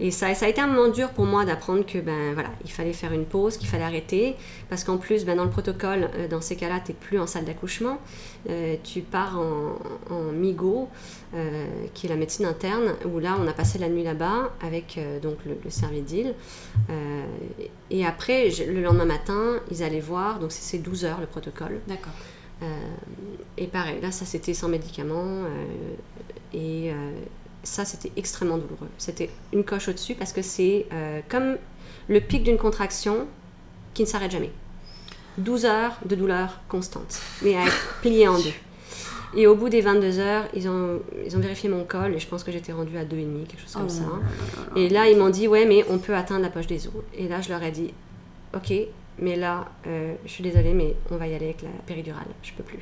Et ça, a été un moment dur pour moi d'apprendre que ben voilà, il fallait faire une pause, qu'il fallait arrêter, parce qu'en plus, ben, dans le protocole, euh, dans ces cas-là, tu n'es plus en salle d'accouchement, euh, tu pars en, en MIGO, euh, qui est la médecine interne, où là, on a passé la nuit là-bas avec donc le, le et après, le lendemain matin, ils allaient voir, donc c'est 12 heures le protocole. D'accord. Euh, et pareil, là, ça c'était sans médicaments. Euh, et euh, ça, c'était extrêmement douloureux. C'était une coche au-dessus parce que c'est comme le pic d'une contraction qui ne s'arrête jamais. 12 heures de douleur constante, mais à être plié en deux. Et au bout des 22 heures, ils ont, ils ont vérifié mon col et je pense que j'étais rendue à 2,5, quelque chose comme oh ça. et là, ils m'ont dit, ouais, mais on peut atteindre la poche des os. Et là, je leur ai dit, ok, mais là, euh, je suis désolée, mais on va y aller avec la péridurale. Je peux plus.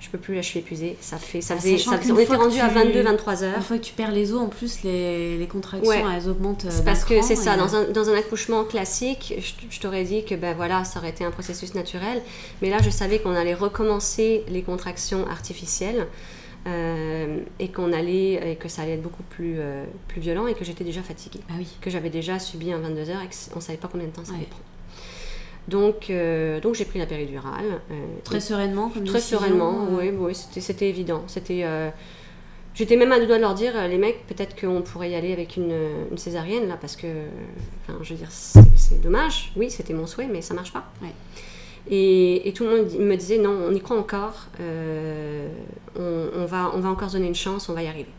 je peux plus, là je suis épuisée. Ça fait, ça faisait, ça on était rendu à 22, 23 heures. Une fois que tu perds les os, en plus les, les contractions elles augmentent. C'est parce que c'est ça, dans, un, dans, un, accouchement classique, je, t'aurais dit que ben voilà, ça aurait été un processus naturel, mais là je savais qu'on allait recommencer les contractions artificielles. Euh, et qu'on allait et que ça allait être beaucoup plus, euh, plus violent et que j'étais déjà fatiguée. Ah oui. Que j'avais déjà subi un 22 heures et qu'on ne savait pas combien de temps ça allait prendre. Donc, euh, donc j'ai pris la péridurale. très sereinement, comme Très sereinement, oui, oui c'était évident. C'était, j'étais même à deux doigts de leur dire, les mecs, peut-être qu'on pourrait y aller avec une, une, césarienne là, parce que, enfin, je veux dire, c'est dommage. Oui, c'était mon souhait, mais ça marche pas. Ouais. Et, tout le monde me disait non, on y croit encore, euh, on, va, on va encore donner une chance, on va y arriver.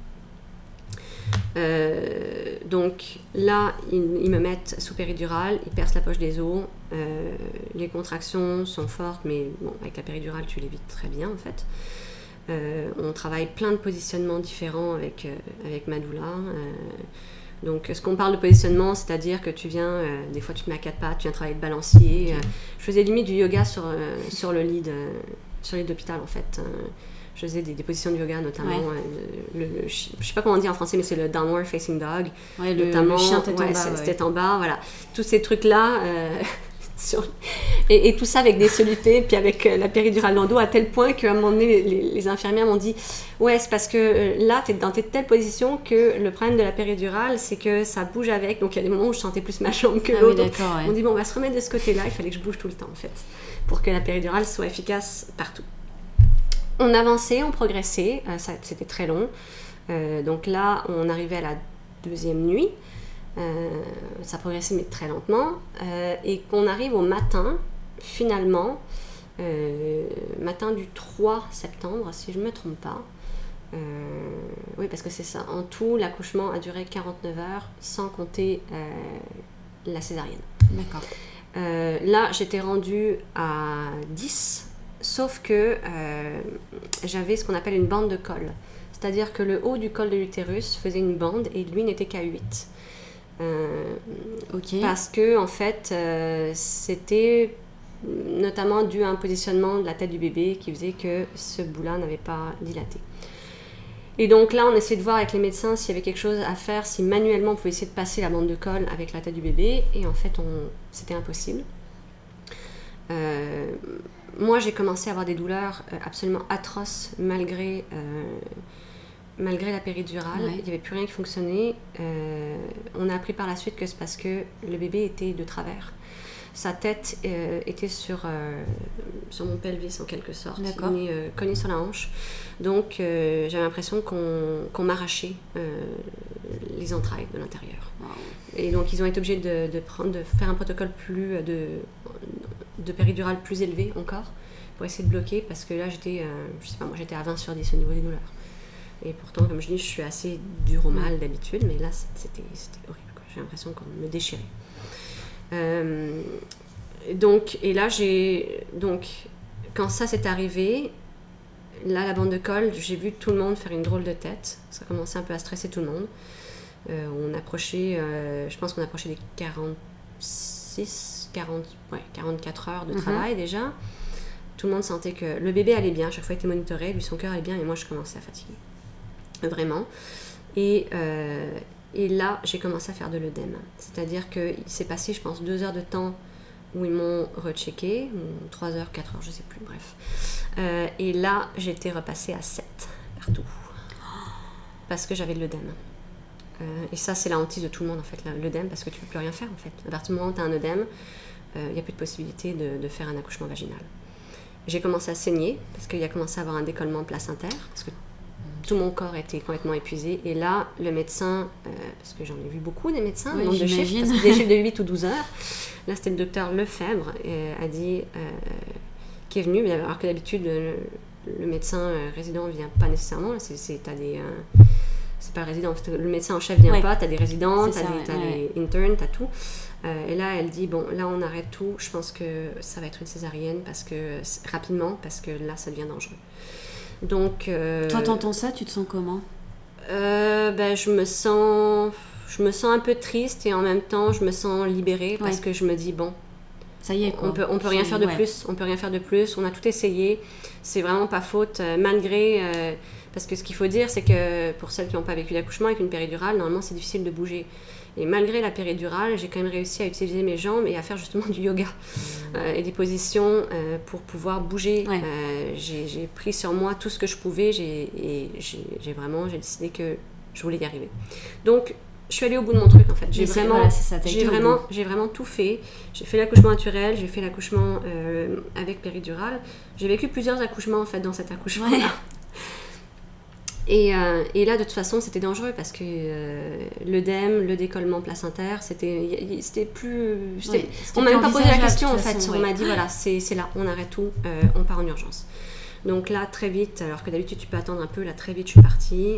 Euh, donc là, ils, me mettent sous péridurale, ils percent la poche des os, euh, les contractions sont fortes, mais bon, avec la péridurale, tu l'évites très bien en fait. on travaille plein de positionnements différents avec, avec ma doula. Donc, ce qu'on parle de positionnement, c'est-à-dire que tu viens, euh, des fois tu te mets à quatre pattes, tu viens travailler de balancier. Euh, je faisais limite du yoga sur, euh, sur le lit d'hôpital en fait. Je faisais des, positions de yoga notamment. le, je sais pas comment on dit en français, mais c'est le downward facing dog. Ouais, le, notamment, chien tête en bas. Tête en bas, voilà. Tous ces trucs-là. Et, tout ça avec des solutés, puis avec la péridurale dans le dos, à tel point qu'à un moment donné, les infirmières m'ont dit Ouais, c'est parce que euh, là, tu es dans telle position que le problème de la péridurale, c'est que ça bouge avec. Donc il y a des moments où je sentais plus ma jambe que ah l'autre. on dit Bon, on va se remettre de ce côté-là. Il fallait que je bouge tout le temps, en fait, pour que la péridurale soit efficace partout. On avançait, on progressait. Euh, c'était très long. Euh, donc là, on arrivait à la deuxième nuit. ça progressait, mais très lentement. et qu'on arrive au matin, finalement. matin du 3 septembre, si je ne me trompe pas. Euh, oui, parce que c'est ça. En tout, l'accouchement a duré 49 heures, sans compter euh, la césarienne. D'accord. Euh, là, j'étais rendue à 10, sauf que j'avais ce qu'on appelle une bande de col. C'est-à-dire que le haut du col de l'utérus faisait une bande et lui n'était qu'à 8. ok. Parce que, en fait, c'était notamment dû à un positionnement de la tête du bébé qui faisait que ce bout-là n'avait pas dilaté. Et donc là, on essayait de voir avec les médecins s'il y avait quelque chose à faire, si manuellement on pouvait essayer de passer la bande de colle avec la tête du bébé. Et en fait, c'était impossible. Euh, moi, j'ai commencé à avoir des douleurs euh, absolument atroces malgré, euh, malgré la péridurale. Il n'y avait plus rien qui fonctionnait. on a appris par la suite que c'est parce que le bébé était de travers sa tête euh, était sur, euh, sur mon pelvis en quelque sorte, euh, cognée sur la hanche. Donc j'avais l'impression qu'on m'arrachait les entrailles de l'intérieur. Et donc ils ont été obligés de, de, prendre, de faire un protocole plus de, de péridurale plus élevé encore pour essayer de bloquer parce que là j'étais, sais pas moi j'étais à 20 sur 10 au niveau des douleurs. Et pourtant comme je dis je suis assez dur au mal d'habitude mais là c'était horrible. J'ai l'impression qu'on me déchirait. Euh, donc, et là, j'ai. Donc, quand ça s'est arrivé, là, la bande de colle, j'ai vu tout le monde faire une drôle de tête. Ça commençait un peu à stresser tout le monde. Euh, on approchait, euh, je pense qu'on approchait des 46, 40, ouais, 44 heures de mhm. travail déjà. Tout le monde sentait que le bébé allait bien, chaque fois il était monitoré, lui son cœur allait bien, mais moi je commençais à fatiguer. Vraiment. Et, et là, j'ai commencé à faire de l'œdème. C'est-à-dire qu'il s'est passé, je pense, deux heures de temps où ils m'ont rechecké, trois heures, quatre heures, je sais plus, bref. Euh, et là, j'étais repassée à 7 partout. Parce que j'avais de l'œdème. Euh, et ça, c'est la hantise de tout le monde, en fait, l'œdème, parce que tu peux plus rien faire, en fait. À partir du moment où tu as un œdème, il euh, n'y a plus de possibilité de, de, faire un accouchement vaginal. J'ai commencé à saigner, parce qu'il y a commencé à avoir un décollement placentaire, parce que tout mon corps était complètement épuisé. Et là, le médecin, euh, parce que j'en ai vu beaucoup des médecins, nombre de chiffres, des chiffres de 8 ou 12 heures. Là, c'était le docteur Lefebvre, euh, a dit, euh, qui est venu, mais alors que d'habitude, le, médecin résident ne vient pas nécessairement. C'est, c'est, des, c'est pas le résident, le médecin en chef vient pas, tu as des résidents, tu as, des, internes, tu as tout. et là, elle dit, bon, là, on arrête tout, je pense que ça va être une césarienne, parce que, rapidement, parce que là, ça devient dangereux. Donc, euh, Toi, t'entends ça, tu te sens comment? Euh, ben, je me sens je me sens un peu triste et en même temps je me sens libérée parce que je me dis bon Ça y est, On peut, on peut rien faire de plus. On peut rien faire de plus. On a tout essayé. C'est vraiment pas faute, malgré. parce que ce qu'il faut dire, c'est que pour celles qui n'ont pas vécu d'accouchement avec une péridurale, normalement, c'est difficile de bouger. Et malgré la péridurale, j'ai quand même réussi à utiliser mes jambes et à faire justement du yoga euh, et des positions euh, pour pouvoir bouger. Euh, j'ai pris sur moi tout ce que je pouvais et j'ai vraiment j'ai décidé que je voulais y arriver. Donc, je suis allée au bout de mon truc en fait. J'ai vraiment, j'ai vraiment, j'ai vraiment tout fait. J'ai fait l'accouchement naturel, j'ai fait l'accouchement avec péridurale. J'ai vécu plusieurs accouchements en fait dans cet accouchement. euh, et, là, de toute façon, c'était dangereux parce que euh, l'œdème, le décollement placentaire, c'était, c'était plus. on m'a même pas posé la question en fait. On m'a dit voilà, c'est, là, on arrête tout, euh, on part en urgence. Donc là, très vite, alors que d'habitude tu peux attendre un peu, là très vite je suis partie.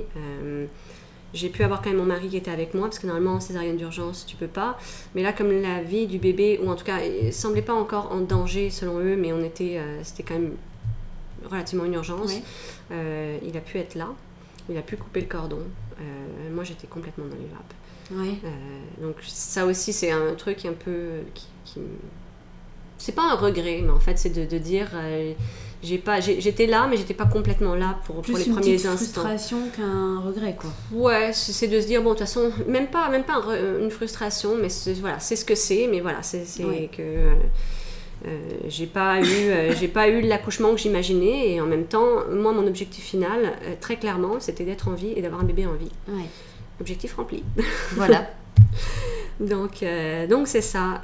j'ai pu avoir quand même mon mari qui était avec moi parce que normalement en césarienne d'urgence tu peux pas. Mais là, comme la vie du bébé, ou en tout cas, il semblait pas encore en danger selon eux, mais on était, c'était quand même relativement une urgence. il a pu être là il a pu couper le cordon. Euh, moi, j'étais complètement dans les vapes. Euh, donc ça aussi, c'est un truc un peu qui, c'est pas un regret, mais en fait, c'est de, dire euh, j'ai pas, j'étais là, mais j'étais pas complètement là pour, pour les premiers instants. Plus une frustration qu'un regret, quoi. Ouais, c'est de se dire bon, de toute façon, même pas, même pas une frustration, mais voilà, c'est ce que c'est, mais voilà, c'est que euh, j'ai pas eu euh, j'ai pas eu l'accouchement que j'imaginais et en même temps moi mon objectif final euh, très clairement c'était d'être en vie et d'avoir un bébé en vie. Objectif rempli. Voilà. Donc donc c'est ça.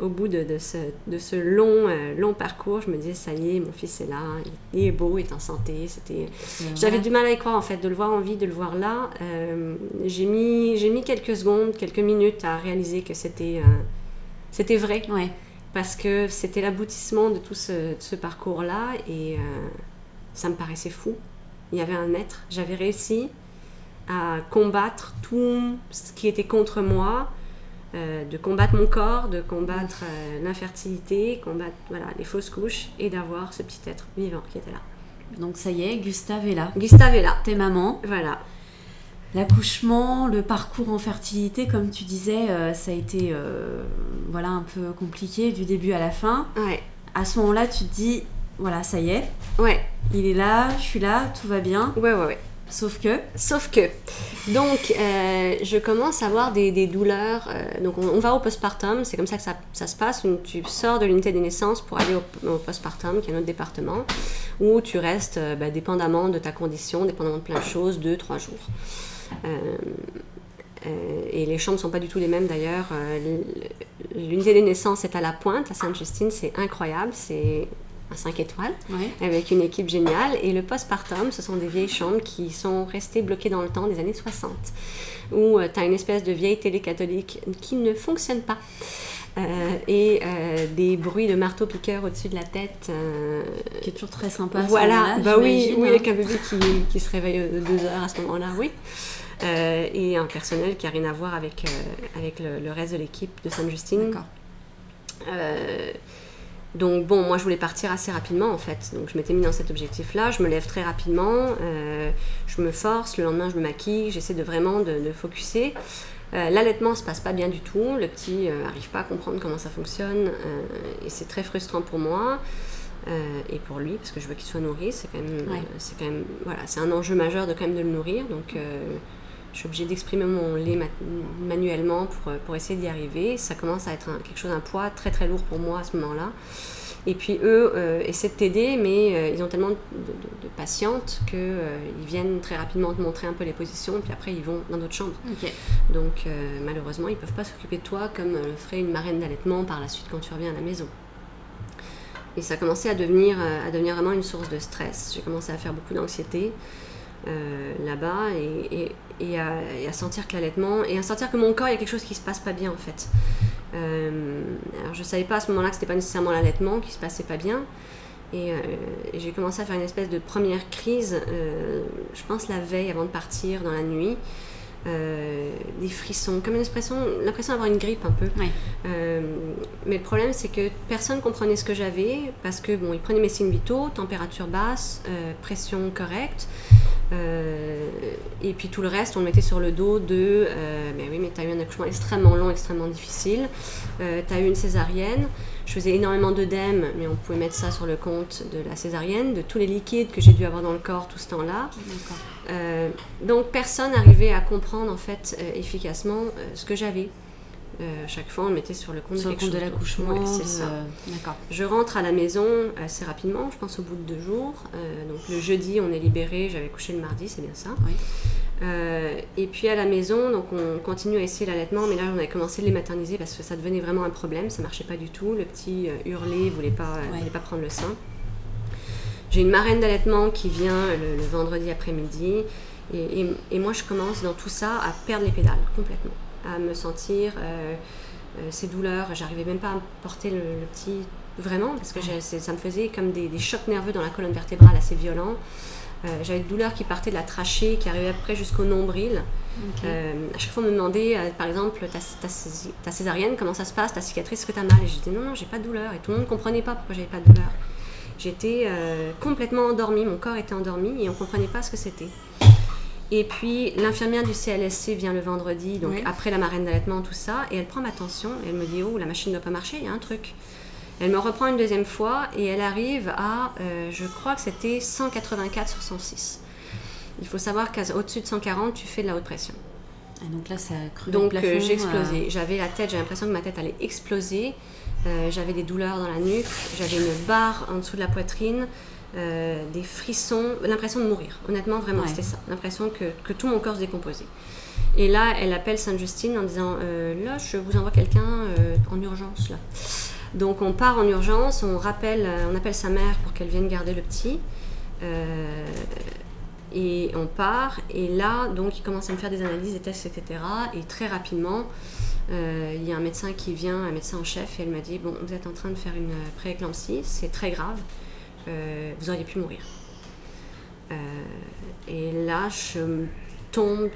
Au bout de, de, ce, de ce long long parcours je me disais ça y est mon fils est là il est beau il est en santé c'était j'avais du mal à y croire en fait de le voir en vie de le voir là. J'ai mis j'ai mis quelques secondes quelques minutes à réaliser que c'était c'était vrai. Ouais parce que c'était l'aboutissement de tout ce, parcours-là et euh, ça me paraissait fou. Il y avait un être, j'avais réussi à combattre tout ce qui était contre moi, euh, de combattre mon corps, de combattre euh, l'infertilité, combattre voilà, les fausses couches et d'avoir ce petit être vivant qui était là. Donc ça y est, Gustave est là. Gustave est là. T'es maman. Voilà l'accouchement, le parcours en fertilité, comme tu disais, euh, ça a été euh, voilà, un peu compliqué du début à la fin. Ouais. À ce moment-là, tu te dis, voilà, ça y est. Ouais. Il est là, je suis là, tout va bien. Ouais, ouais, ouais. Sauf que Sauf que. Donc, euh, je commence à avoir des, douleurs. donc, on, va au postpartum, c'est comme ça que ça, ça, se passe. tu sors de l'unité des naissances pour aller au, postpartum, qui est notre département, où tu restes, bah, dépendamment de ta condition, dépendamment de plein de choses, deux, trois jours. Euh, euh, et les chambres ne sont pas du tout les mêmes d'ailleurs. Euh, l'unité des naissances est à la pointe, à Sainte-Justine, c'est incroyable, c'est un 5 étoiles, avec une équipe géniale. Et le postpartum, ce sont des vieilles chambres qui sont restées bloquées dans le temps des années 60, où tu as une espèce de vieille télé catholique qui ne fonctionne pas. et des bruits de marteau-piqueur au-dessus de la tête. qui est toujours très sympa. Voilà, bah oui, oui, avec un bébé qui, qui se réveille deux heures à ce moment-là, oui. Euh, et un personnel qui n'a rien à voir avec, euh, avec le, reste de l'équipe de Sainte-Justine. Euh, donc bon, moi je voulais partir assez rapidement en fait. Donc je m'étais mis dans cet objectif-là, je me lève très rapidement, je me force, le lendemain je me maquille, j'essaie de vraiment de, de focuser. L'allaitement se passe pas bien du tout, le petit n'arrive pas à comprendre comment ça fonctionne et c'est très frustrant pour moi. et pour lui, parce que je veux qu'il soit nourri, c'est quand même, c'est quand même, voilà, c'est un enjeu majeur de quand même de le nourrir. Donc, je suis obligée d'exprimer mon lait manuellement pour, euh, pour essayer d'y arriver. Ça commence à être quelque chose, un poids très très lourd pour moi à ce moment-là. Et puis eux euh, essaient de t'aider, mais euh, ils ont tellement de, patientes qu'ils viennent très rapidement te montrer un peu les positions, puis après ils vont dans d'autres chambres. Donc malheureusement, ils ne peuvent pas s'occuper de toi comme le ferait une marraine d'allaitement par la suite quand tu reviens à la maison. Et ça a commencé à devenir, à devenir vraiment une source de stress. J'ai commencé à faire beaucoup d'anxiété. Euh, là-bas et, à, sentir que l'allaitement et à sentir que mon corps il y a quelque chose qui se passe pas bien en fait. Euh, alors je savais pas à ce moment-là que c'était pas nécessairement l'allaitement qui se passait pas bien et, euh, j'ai commencé à faire une espèce de première crise, je pense la veille avant de partir dans la nuit. Des frissons, comme une expression, l'impression d'avoir une grippe un peu. mais le problème, c'est que personne comprenait ce que j'avais parce que bon, ils prenaient mes signes vitaux, température basse, pression correcte, Euh, et puis tout le reste, on le mettait sur le dos de euh, Mais oui, mais tu as eu un accouchement extrêmement long, extrêmement difficile. Euh, tu as eu une césarienne. Je faisais énormément d'œdème, mais on pouvait mettre ça sur le compte de la césarienne, de tous les liquides que j'ai dû avoir dans le corps tout ce temps-là. Donc personne n'arrivait à comprendre en fait efficacement ce que j'avais. Euh, chaque fois, on mettait sur le compte, sur le compte de l'accouchement. c'est ça. D'accord. Je rentre à la maison assez rapidement, je pense au bout de deux jours. Euh, donc le jeudi, on est libéré. J'avais couché le mardi, c'est bien ça. Euh, et puis à la maison, donc on continue à essayer l'allaitement, mais là on avait commencé de les materniser parce que ça devenait vraiment un problème, ça marchait pas du tout. Le petit hurlait, voulait pas, voulait pas prendre le sein. J'ai une marraine d'allaitement qui vient le, vendredi après-midi, et, et moi je commence dans tout ça à perdre les pédales complètement à me sentir euh, euh, ces douleurs. J'arrivais même pas à porter le, petit vraiment parce que ça me faisait comme des, chocs nerveux dans la colonne vertébrale assez violents. Euh, j'avais des douleurs qui partaient de la trachée, qui arrivaient après jusqu'au nombril. à chaque fois, on me demandait, par exemple, ta, césarienne, comment ça se passe, ta cicatrice, est-ce que tu as mal? Et je disais non, non, j'ai pas de douleur. Et tout le monde ne comprenait pas pourquoi j'avais pas de douleur. J'étais complètement endormie, mon corps était endormi et on ne comprenait pas ce que c'était. Et puis l'infirmière du CLSC vient le vendredi, donc après la marraine d'allaitement, tout ça, et elle prend ma tension, et elle me dit Oh, la machine ne doit pas marcher, il y a un truc. Elle me reprend une deuxième fois, et elle arrive à, euh, je crois que c'était 184 sur 106. Il faut savoir qu'au-dessus de 140, tu fais de la haute pression. Et ah, donc là, ça a cru Donc euh, j'ai explosé. Euh. J'avais la tête, j'avais l'impression que ma tête allait exploser. J'avais des douleurs dans la nuque, j'avais une barre en dessous de la poitrine. Euh, des frissons, l'impression de mourir. Honnêtement, vraiment, c'était ça. L'impression que, que, tout mon corps se décomposait. Et là, elle appelle Sainte-Justine en disant euh, Là, je vous envoie quelqu'un euh, en urgence. là. Donc, on part en urgence, on, rappelle, on appelle sa mère pour qu'elle vienne garder le petit. et on part. Et là, donc, il commence à me faire des analyses, des tests, etc. Et très rapidement, il y a un médecin qui vient, un médecin en chef, et elle m'a dit Bon, vous êtes en train de faire une prééclampsie, c'est très grave. Euh, vous auriez pu mourir. Euh, et là, je tombe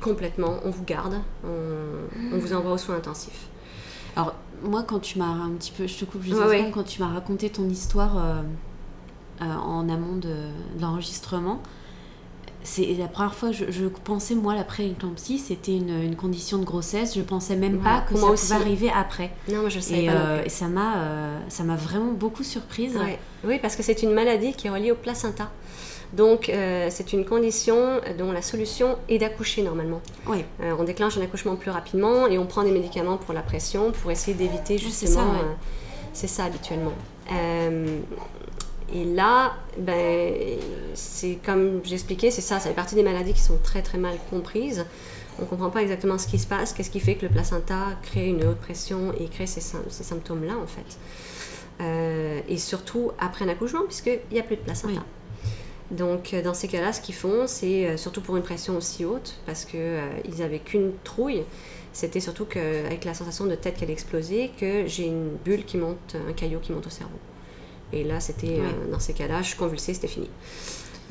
complètement, on vous garde, on, vous envoie aux soins intensifs. Alors, moi, quand tu m'as un petit peu, je te coupe juste quand tu m'as raconté ton histoire euh, en amont de l'enregistrement, c'est la première fois je, je pensais moi la pré-éclampsie c'était une, une, condition de grossesse. Je pensais même pas que ça pouvait arriver après. Non moi je savais et, pas euh, et ça m'a euh, ça m'a vraiment beaucoup surprise. Oui parce que c'est une maladie qui est reliée au placenta. Donc euh, c'est une condition dont la solution est d'accoucher normalement. Oui. on déclenche un accouchement plus rapidement et on prend des médicaments pour la pression pour essayer d'éviter justement c'est ça, ça, habituellement et là, ben, c'est comme j'expliquais, c'est ça, ça fait partie des maladies qui sont très très mal comprises. On ne comprend pas exactement ce qui se passe, qu'est-ce qui fait que le placenta crée une haute pression et crée ces, ces symptômes-là en fait. Euh, et surtout après un accouchement, puisqu'il n'y a plus de placenta. Donc euh, dans ces cas-là, ce qu'ils font, c'est euh, surtout pour une pression aussi haute, parce qu'ils n'avaient qu'une trouille, c'était surtout qu'avec la sensation de tête qu'elle explosait, que j'ai une bulle qui monte, un caillot qui monte au cerveau. Et là, c'était euh, dans ces cas-là, je convulsais, c'était fini.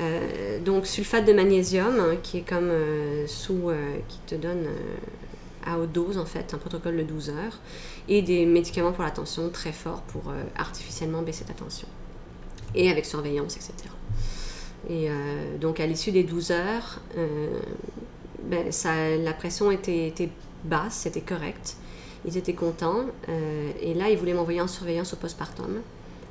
Euh, donc sulfate de magnésium, hein, qui est comme euh, sous, qui te donne à haute dose en fait, un protocole de 12 heures, et des médicaments pour la tension très forts pour artificiellement baisser ta tension, et avec surveillance, etc. Et donc à l'issue des 12 heures, ben, ça, la pression était, était basse, c'était correct, ils étaient contents, et là ils voulaient m'envoyer en surveillance au postpartum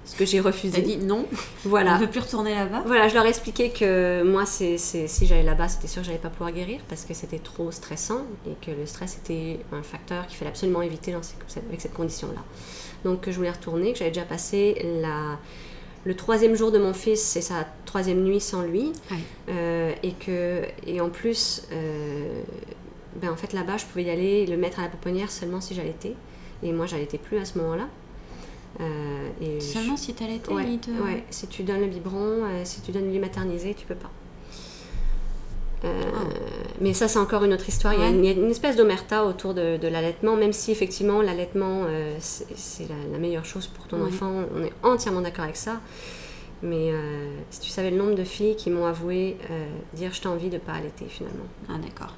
ce que j'ai refusé. T'as dit non, voilà. on ne veut plus retourner là-bas. Voilà, je leur ai expliqué que moi, c'est, si j'allais là-bas, c'était sûr que j'allais pas pouvoir guérir parce que c'était trop stressant et que le stress était un facteur qu'il fallait absolument éviter dans avec cette condition-là. Donc je voulais retourner, que j'avais déjà passé la, le troisième jour de mon fils, c'est sa troisième nuit sans lui, euh, et que et en plus, euh, ben en fait là-bas, je pouvais y aller, le mettre à la pouponnière seulement si j'allaitais, et moi j'allaitais plus à ce moment-là. Euh, et Seulement si tu allaitais ouais, ouais, si tu donnes le biberon, euh, si tu donnes le lait maternisé, tu peux pas. Euh, ah. Mais ça, c'est encore une autre histoire. Il, y a une, espèce d'omerta autour de, l'allaitement, même si effectivement l'allaitement, c'est la, meilleure chose pour ton enfant. On est entièrement d'accord avec ça. Mais si tu savais le nombre de filles qui m'ont avoué dire je t'ai envie de pas allaiter finalement. Ah d'accord.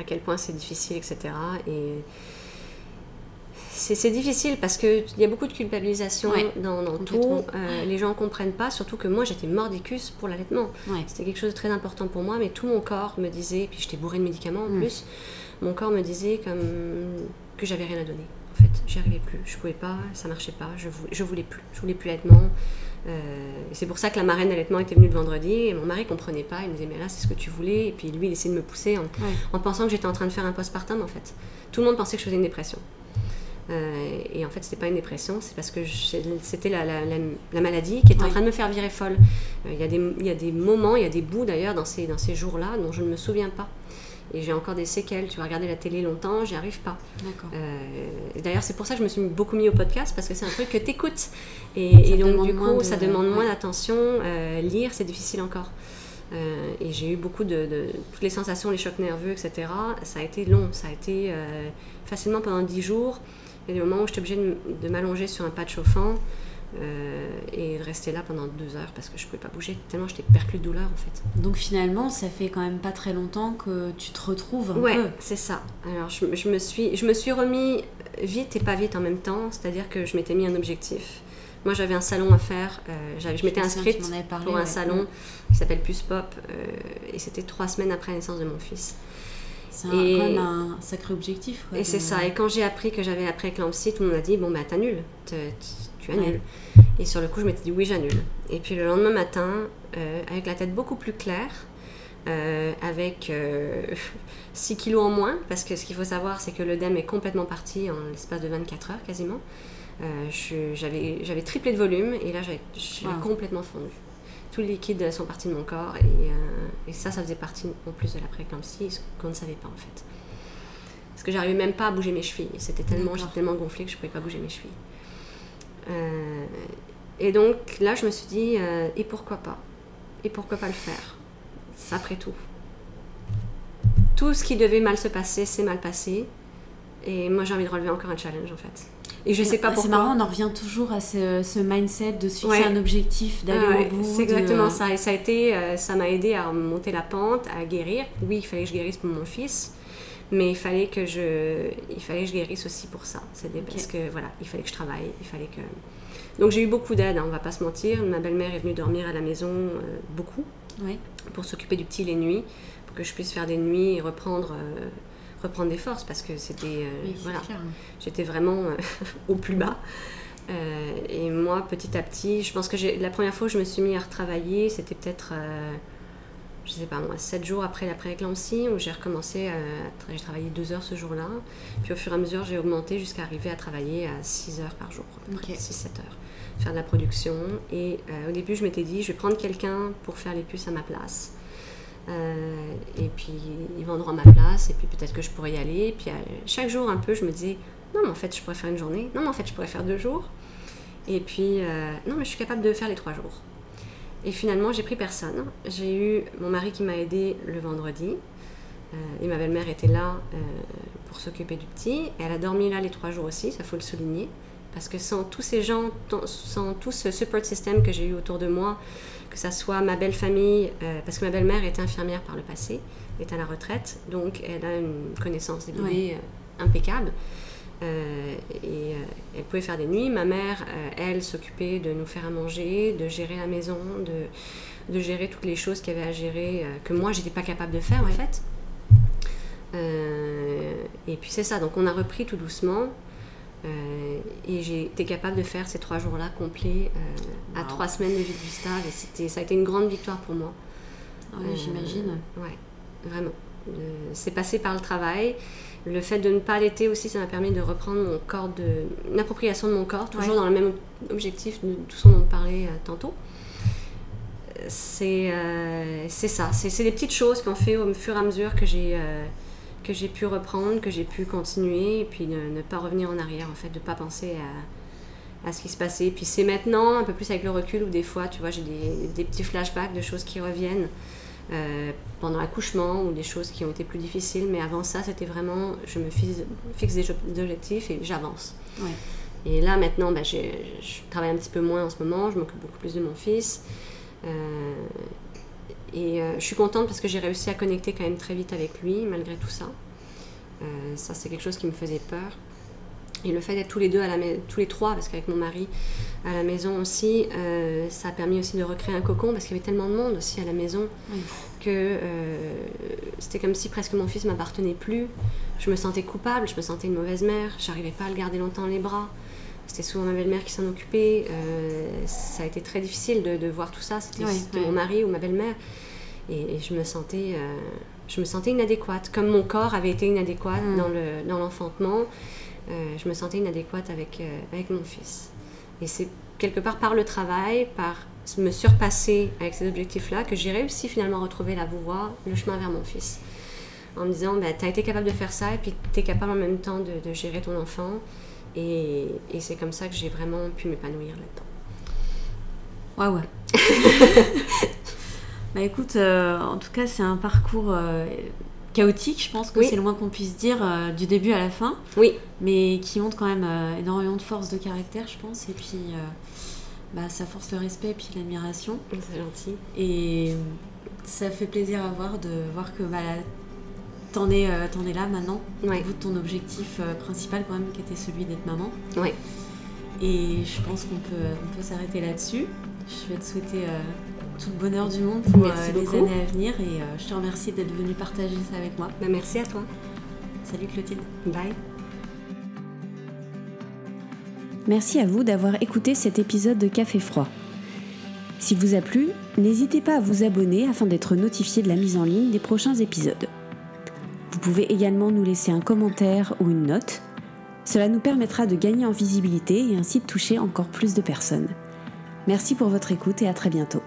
à quel point c'est difficile, etc. Et c'est difficile parce qu'il y a beaucoup de culpabilisation dans, tout. Euh, les gens ne comprennent pas, surtout que moi j'étais mordicus pour l'allaitement. C'était quelque chose de très important pour moi, mais tout mon corps me disait, puis j'étais bourrée de médicaments en mm. plus, mon corps me disait comme, que j'avais rien à donner. En fait, j'y arrivais plus, je pouvais pas, ça marchait pas, je voulais, je voulais plus, je voulais plus l'allaitement. Euh, c'est pour ça que la marraine d'allaitement était venue le vendredi et mon mari comprenait pas. Il me disait mais là c'est ce que tu voulais et puis lui il essayait de me pousser en, pensant que j'étais en train de faire un postpartum en fait. Tout le monde pensait que je faisais une dépression. Euh, et en fait, c'était pas une dépression, c'est parce que c'était la, la, la, maladie qui était en train de me faire virer folle. Euh, il y, y, a des moments, il y a des bouts d'ailleurs dans ces, dans ces jours-là dont je ne me souviens pas. Et j'ai encore des séquelles. Tu vas regarder la télé longtemps, j'y arrive pas. Euh, D'ailleurs, c'est pour ça que je me suis beaucoup mis au podcast, parce que c'est un truc que tu écoutes. Et, donc, du coup, ça demande moins d'attention. Euh, lire, c'est difficile encore. Euh, et j'ai eu beaucoup de, de, Toutes les sensations, les chocs nerveux, etc. Ça a été long. Ça a été euh, facilement pendant 10 jours. Il y a des moments où j'étais obligée de, de m'allonger sur un pas de chauffant. Euh, et de rester là pendant deux heures parce que je pouvais pas bouger tellement j'étais perclue de douleur en fait. Donc finalement, ça fait quand même pas très longtemps que tu te retrouves un ouais, c'est ça. Alors je, me suis, je me suis remis vite et pas vite en même temps, c'est-à-dire que je m'étais mis un objectif. Moi, j'avais un salon à faire. Euh, je m'étais inscrite pour un salon qui s'appelle Puce Pop. Euh, et c'était trois semaines après la naissance de mon fils. C'est quand même un sacré objectif. et c'est ça. Et quand j'ai appris que j'avais après éclampsie, tout le monde a dit Bon, bah, t'annules tu annules. Et sur le coup, je m'étais dit oui, j'annule. Et puis le lendemain matin, euh, avec la tête beaucoup plus claire, euh, avec 6 euh, kilos en moins, parce que ce qu'il faut savoir, c'est que l'œdème est complètement parti en l'espace de 24 heures quasiment. j'avais triplé de volume et là, j'avais complètement fondu. Tous les liquides sont partis de mon corps et, et ça, ça faisait partie en plus de la préclampsie, ce qu'on ne savait pas en fait. Parce que j'arrivais même pas à bouger mes chevilles. C'était tellement, j'étais tellement gonflée que je pouvais pas bouger mes chevilles. Euh, et donc là, je me suis dit, euh, et pourquoi pas? Et pourquoi pas le faire? Après tout. Tout ce qui devait mal se passer, c'est mal passé. Et moi, j'ai envie de relever encore un challenge, en fait. Et je sais pas pourquoi. C'est marrant, on en revient toujours à ce, mindset de suivre un objectif, d'aller au bout. C'est exactement ça. Et ça a été, euh, ça m'a aidé à monter la pente, à guérir. Oui, il fallait que je guérisse pour mon fils mais il fallait que je il fallait que je guérisse aussi pour ça parce que voilà il fallait que je travaille il fallait que donc j'ai eu beaucoup d'aide hein, on va pas se mentir ma belle-mère est venue dormir à la maison euh, beaucoup pour s'occuper du petit les nuits pour que je puisse faire des nuits et reprendre euh, reprendre des forces parce que c'était euh, voilà. j'étais vraiment au plus bas. Et moi petit à petit je pense que la première fois où je me suis mis à retravailler c'était peut-être je sais pas moi, 7 jours après la prééclampsie, où j'ai recommencé, à, j'ai travaillé 2 heures ce jour-là, puis au fur et à mesure j'ai augmenté jusqu'à arriver à travailler à 6 heures par jour, près 6-7 heures, faire de la production. Et euh, au début je m'étais dit, je vais prendre quelqu'un pour faire les puces à ma place. Euh, et puis ils vendront ma place, et puis peut-être que je pourrais y aller. Et puis euh, chaque jour un peu je me disais, non mais en fait je pourrais faire une journée, non mais en fait je pourrais faire deux jours. Et puis, non mais je suis capable de faire les trois jours. Et finalement, j'ai pris personne. J'ai eu mon mari qui m'a aidé le vendredi. Euh, et ma belle-mère était là euh, pour s'occuper du petit. elle a dormi là les trois jours aussi, ça faut le souligner. Parce que sans tous ces gens, sans tout ce support system que j'ai eu autour de moi, que ça soit ma belle famille, euh, parce que ma belle-mère était infirmière par le passé, est à la retraite, donc elle a une connaissance des bébés impeccable. Euh, et euh, elle pouvait faire des nuits. Ma mère, euh, elle, s'occupait de nous faire à manger, de gérer la maison, de, de gérer toutes les choses qu'il y avait à gérer, que moi, j'étais pas capable de faire, en fait. et puis c'est ça, donc on a repris tout doucement. Et j'ai été capable de faire ces trois jours-là complets à trois semaines de vie de Gustave. Et c'était, ça a été une grande victoire pour moi. Ah oui, j'imagine. Ouais, vraiment. c'est passé par le travail. Le fait de ne pas allaiter aussi, ça m'a permis de reprendre mon corps, de, une appropriation de mon corps, toujours dans le même objectif de tout ce dont on parlait euh, tantôt. C'est euh, c'est ça, c'est des petites choses qu'on fait au fur et à mesure que j'ai euh, que j'ai pu reprendre, que j'ai pu continuer, et puis ne, pas revenir en arrière, en fait, de ne pas penser à, à, ce qui se passait. Puis c'est maintenant, un peu plus avec le recul, où des fois, tu vois, j'ai des, des, petits flashbacks de choses qui reviennent. Euh, pendant l'accouchement ou des choses qui ont été plus difficiles. Mais avant ça, c'était vraiment, je me fixe, des objectifs et j'avance. Et là, maintenant, bah, je travaille un petit peu moins en ce moment, je m'occupe beaucoup plus de mon fils. Euh, et euh, je suis contente parce que j'ai réussi à connecter quand même très vite avec lui, malgré tout ça. ça, c'est quelque chose qui me faisait peur. Et le fait d'être tous les deux à la tous les trois, parce qu'avec mon mari à la maison aussi, euh, ça a permis aussi de recréer un cocon parce qu'il y avait tellement de monde aussi à la maison que euh, c'était comme si presque mon fils m'appartenait plus. Je me sentais coupable, je me sentais une mauvaise mère, j'arrivais pas à le garder longtemps les bras. C'était souvent ma belle-mère qui s'en occupait. Euh, ça a été très difficile de, voir tout ça. C'était mon mari ou ma belle-mère. Et, je me sentais, je me sentais inadéquate, comme mon corps avait été inadéquat mm. dans le dans l'enfantement. je me sentais inadéquate avec avec mon fils. Et c'est quelque part par le travail, par me surpasser avec ces objectifs-là, que j'ai réussi finalement à retrouver la voie, le chemin vers mon fils. En me disant, bah, tu as été capable de faire ça, et puis tu es capable en même temps de, gérer ton enfant. Et, et c'est comme ça que j'ai vraiment pu m'épanouir là-dedans. Ouais, ouais. Bah écoute, euh, en tout cas, c'est un parcours euh, chaotique, je pense que c'est le moins qu'on puisse dire euh, du début à la fin. Oui. Mais qui montre quand même énormément de force de caractère, je pense. Et puis, bah, ça force le respect et puis l'admiration. C'est gentil. Et ça fait plaisir à voir de voir que bah, t'en es, es là maintenant, au bout de ton objectif principal quand même, qui était celui d'être maman. Oui. Et je pense qu'on peut, on peut s'arrêter là-dessus. Je vais te souhaiter tout le bonheur du monde pour euh, les années à venir et euh, je te remercie d'être venu partager ça avec moi. Bah, merci à toi. Salut Clotilde. Bye. Merci à vous d'avoir écouté cet épisode de Café Froid. S'il vous a plu, n'hésitez pas à vous abonner afin d'être notifié de la mise en ligne des prochains épisodes. Vous pouvez également nous laisser un commentaire ou une note. Cela nous permettra de gagner en visibilité et ainsi de toucher encore plus de personnes. Merci pour votre écoute et à très bientôt.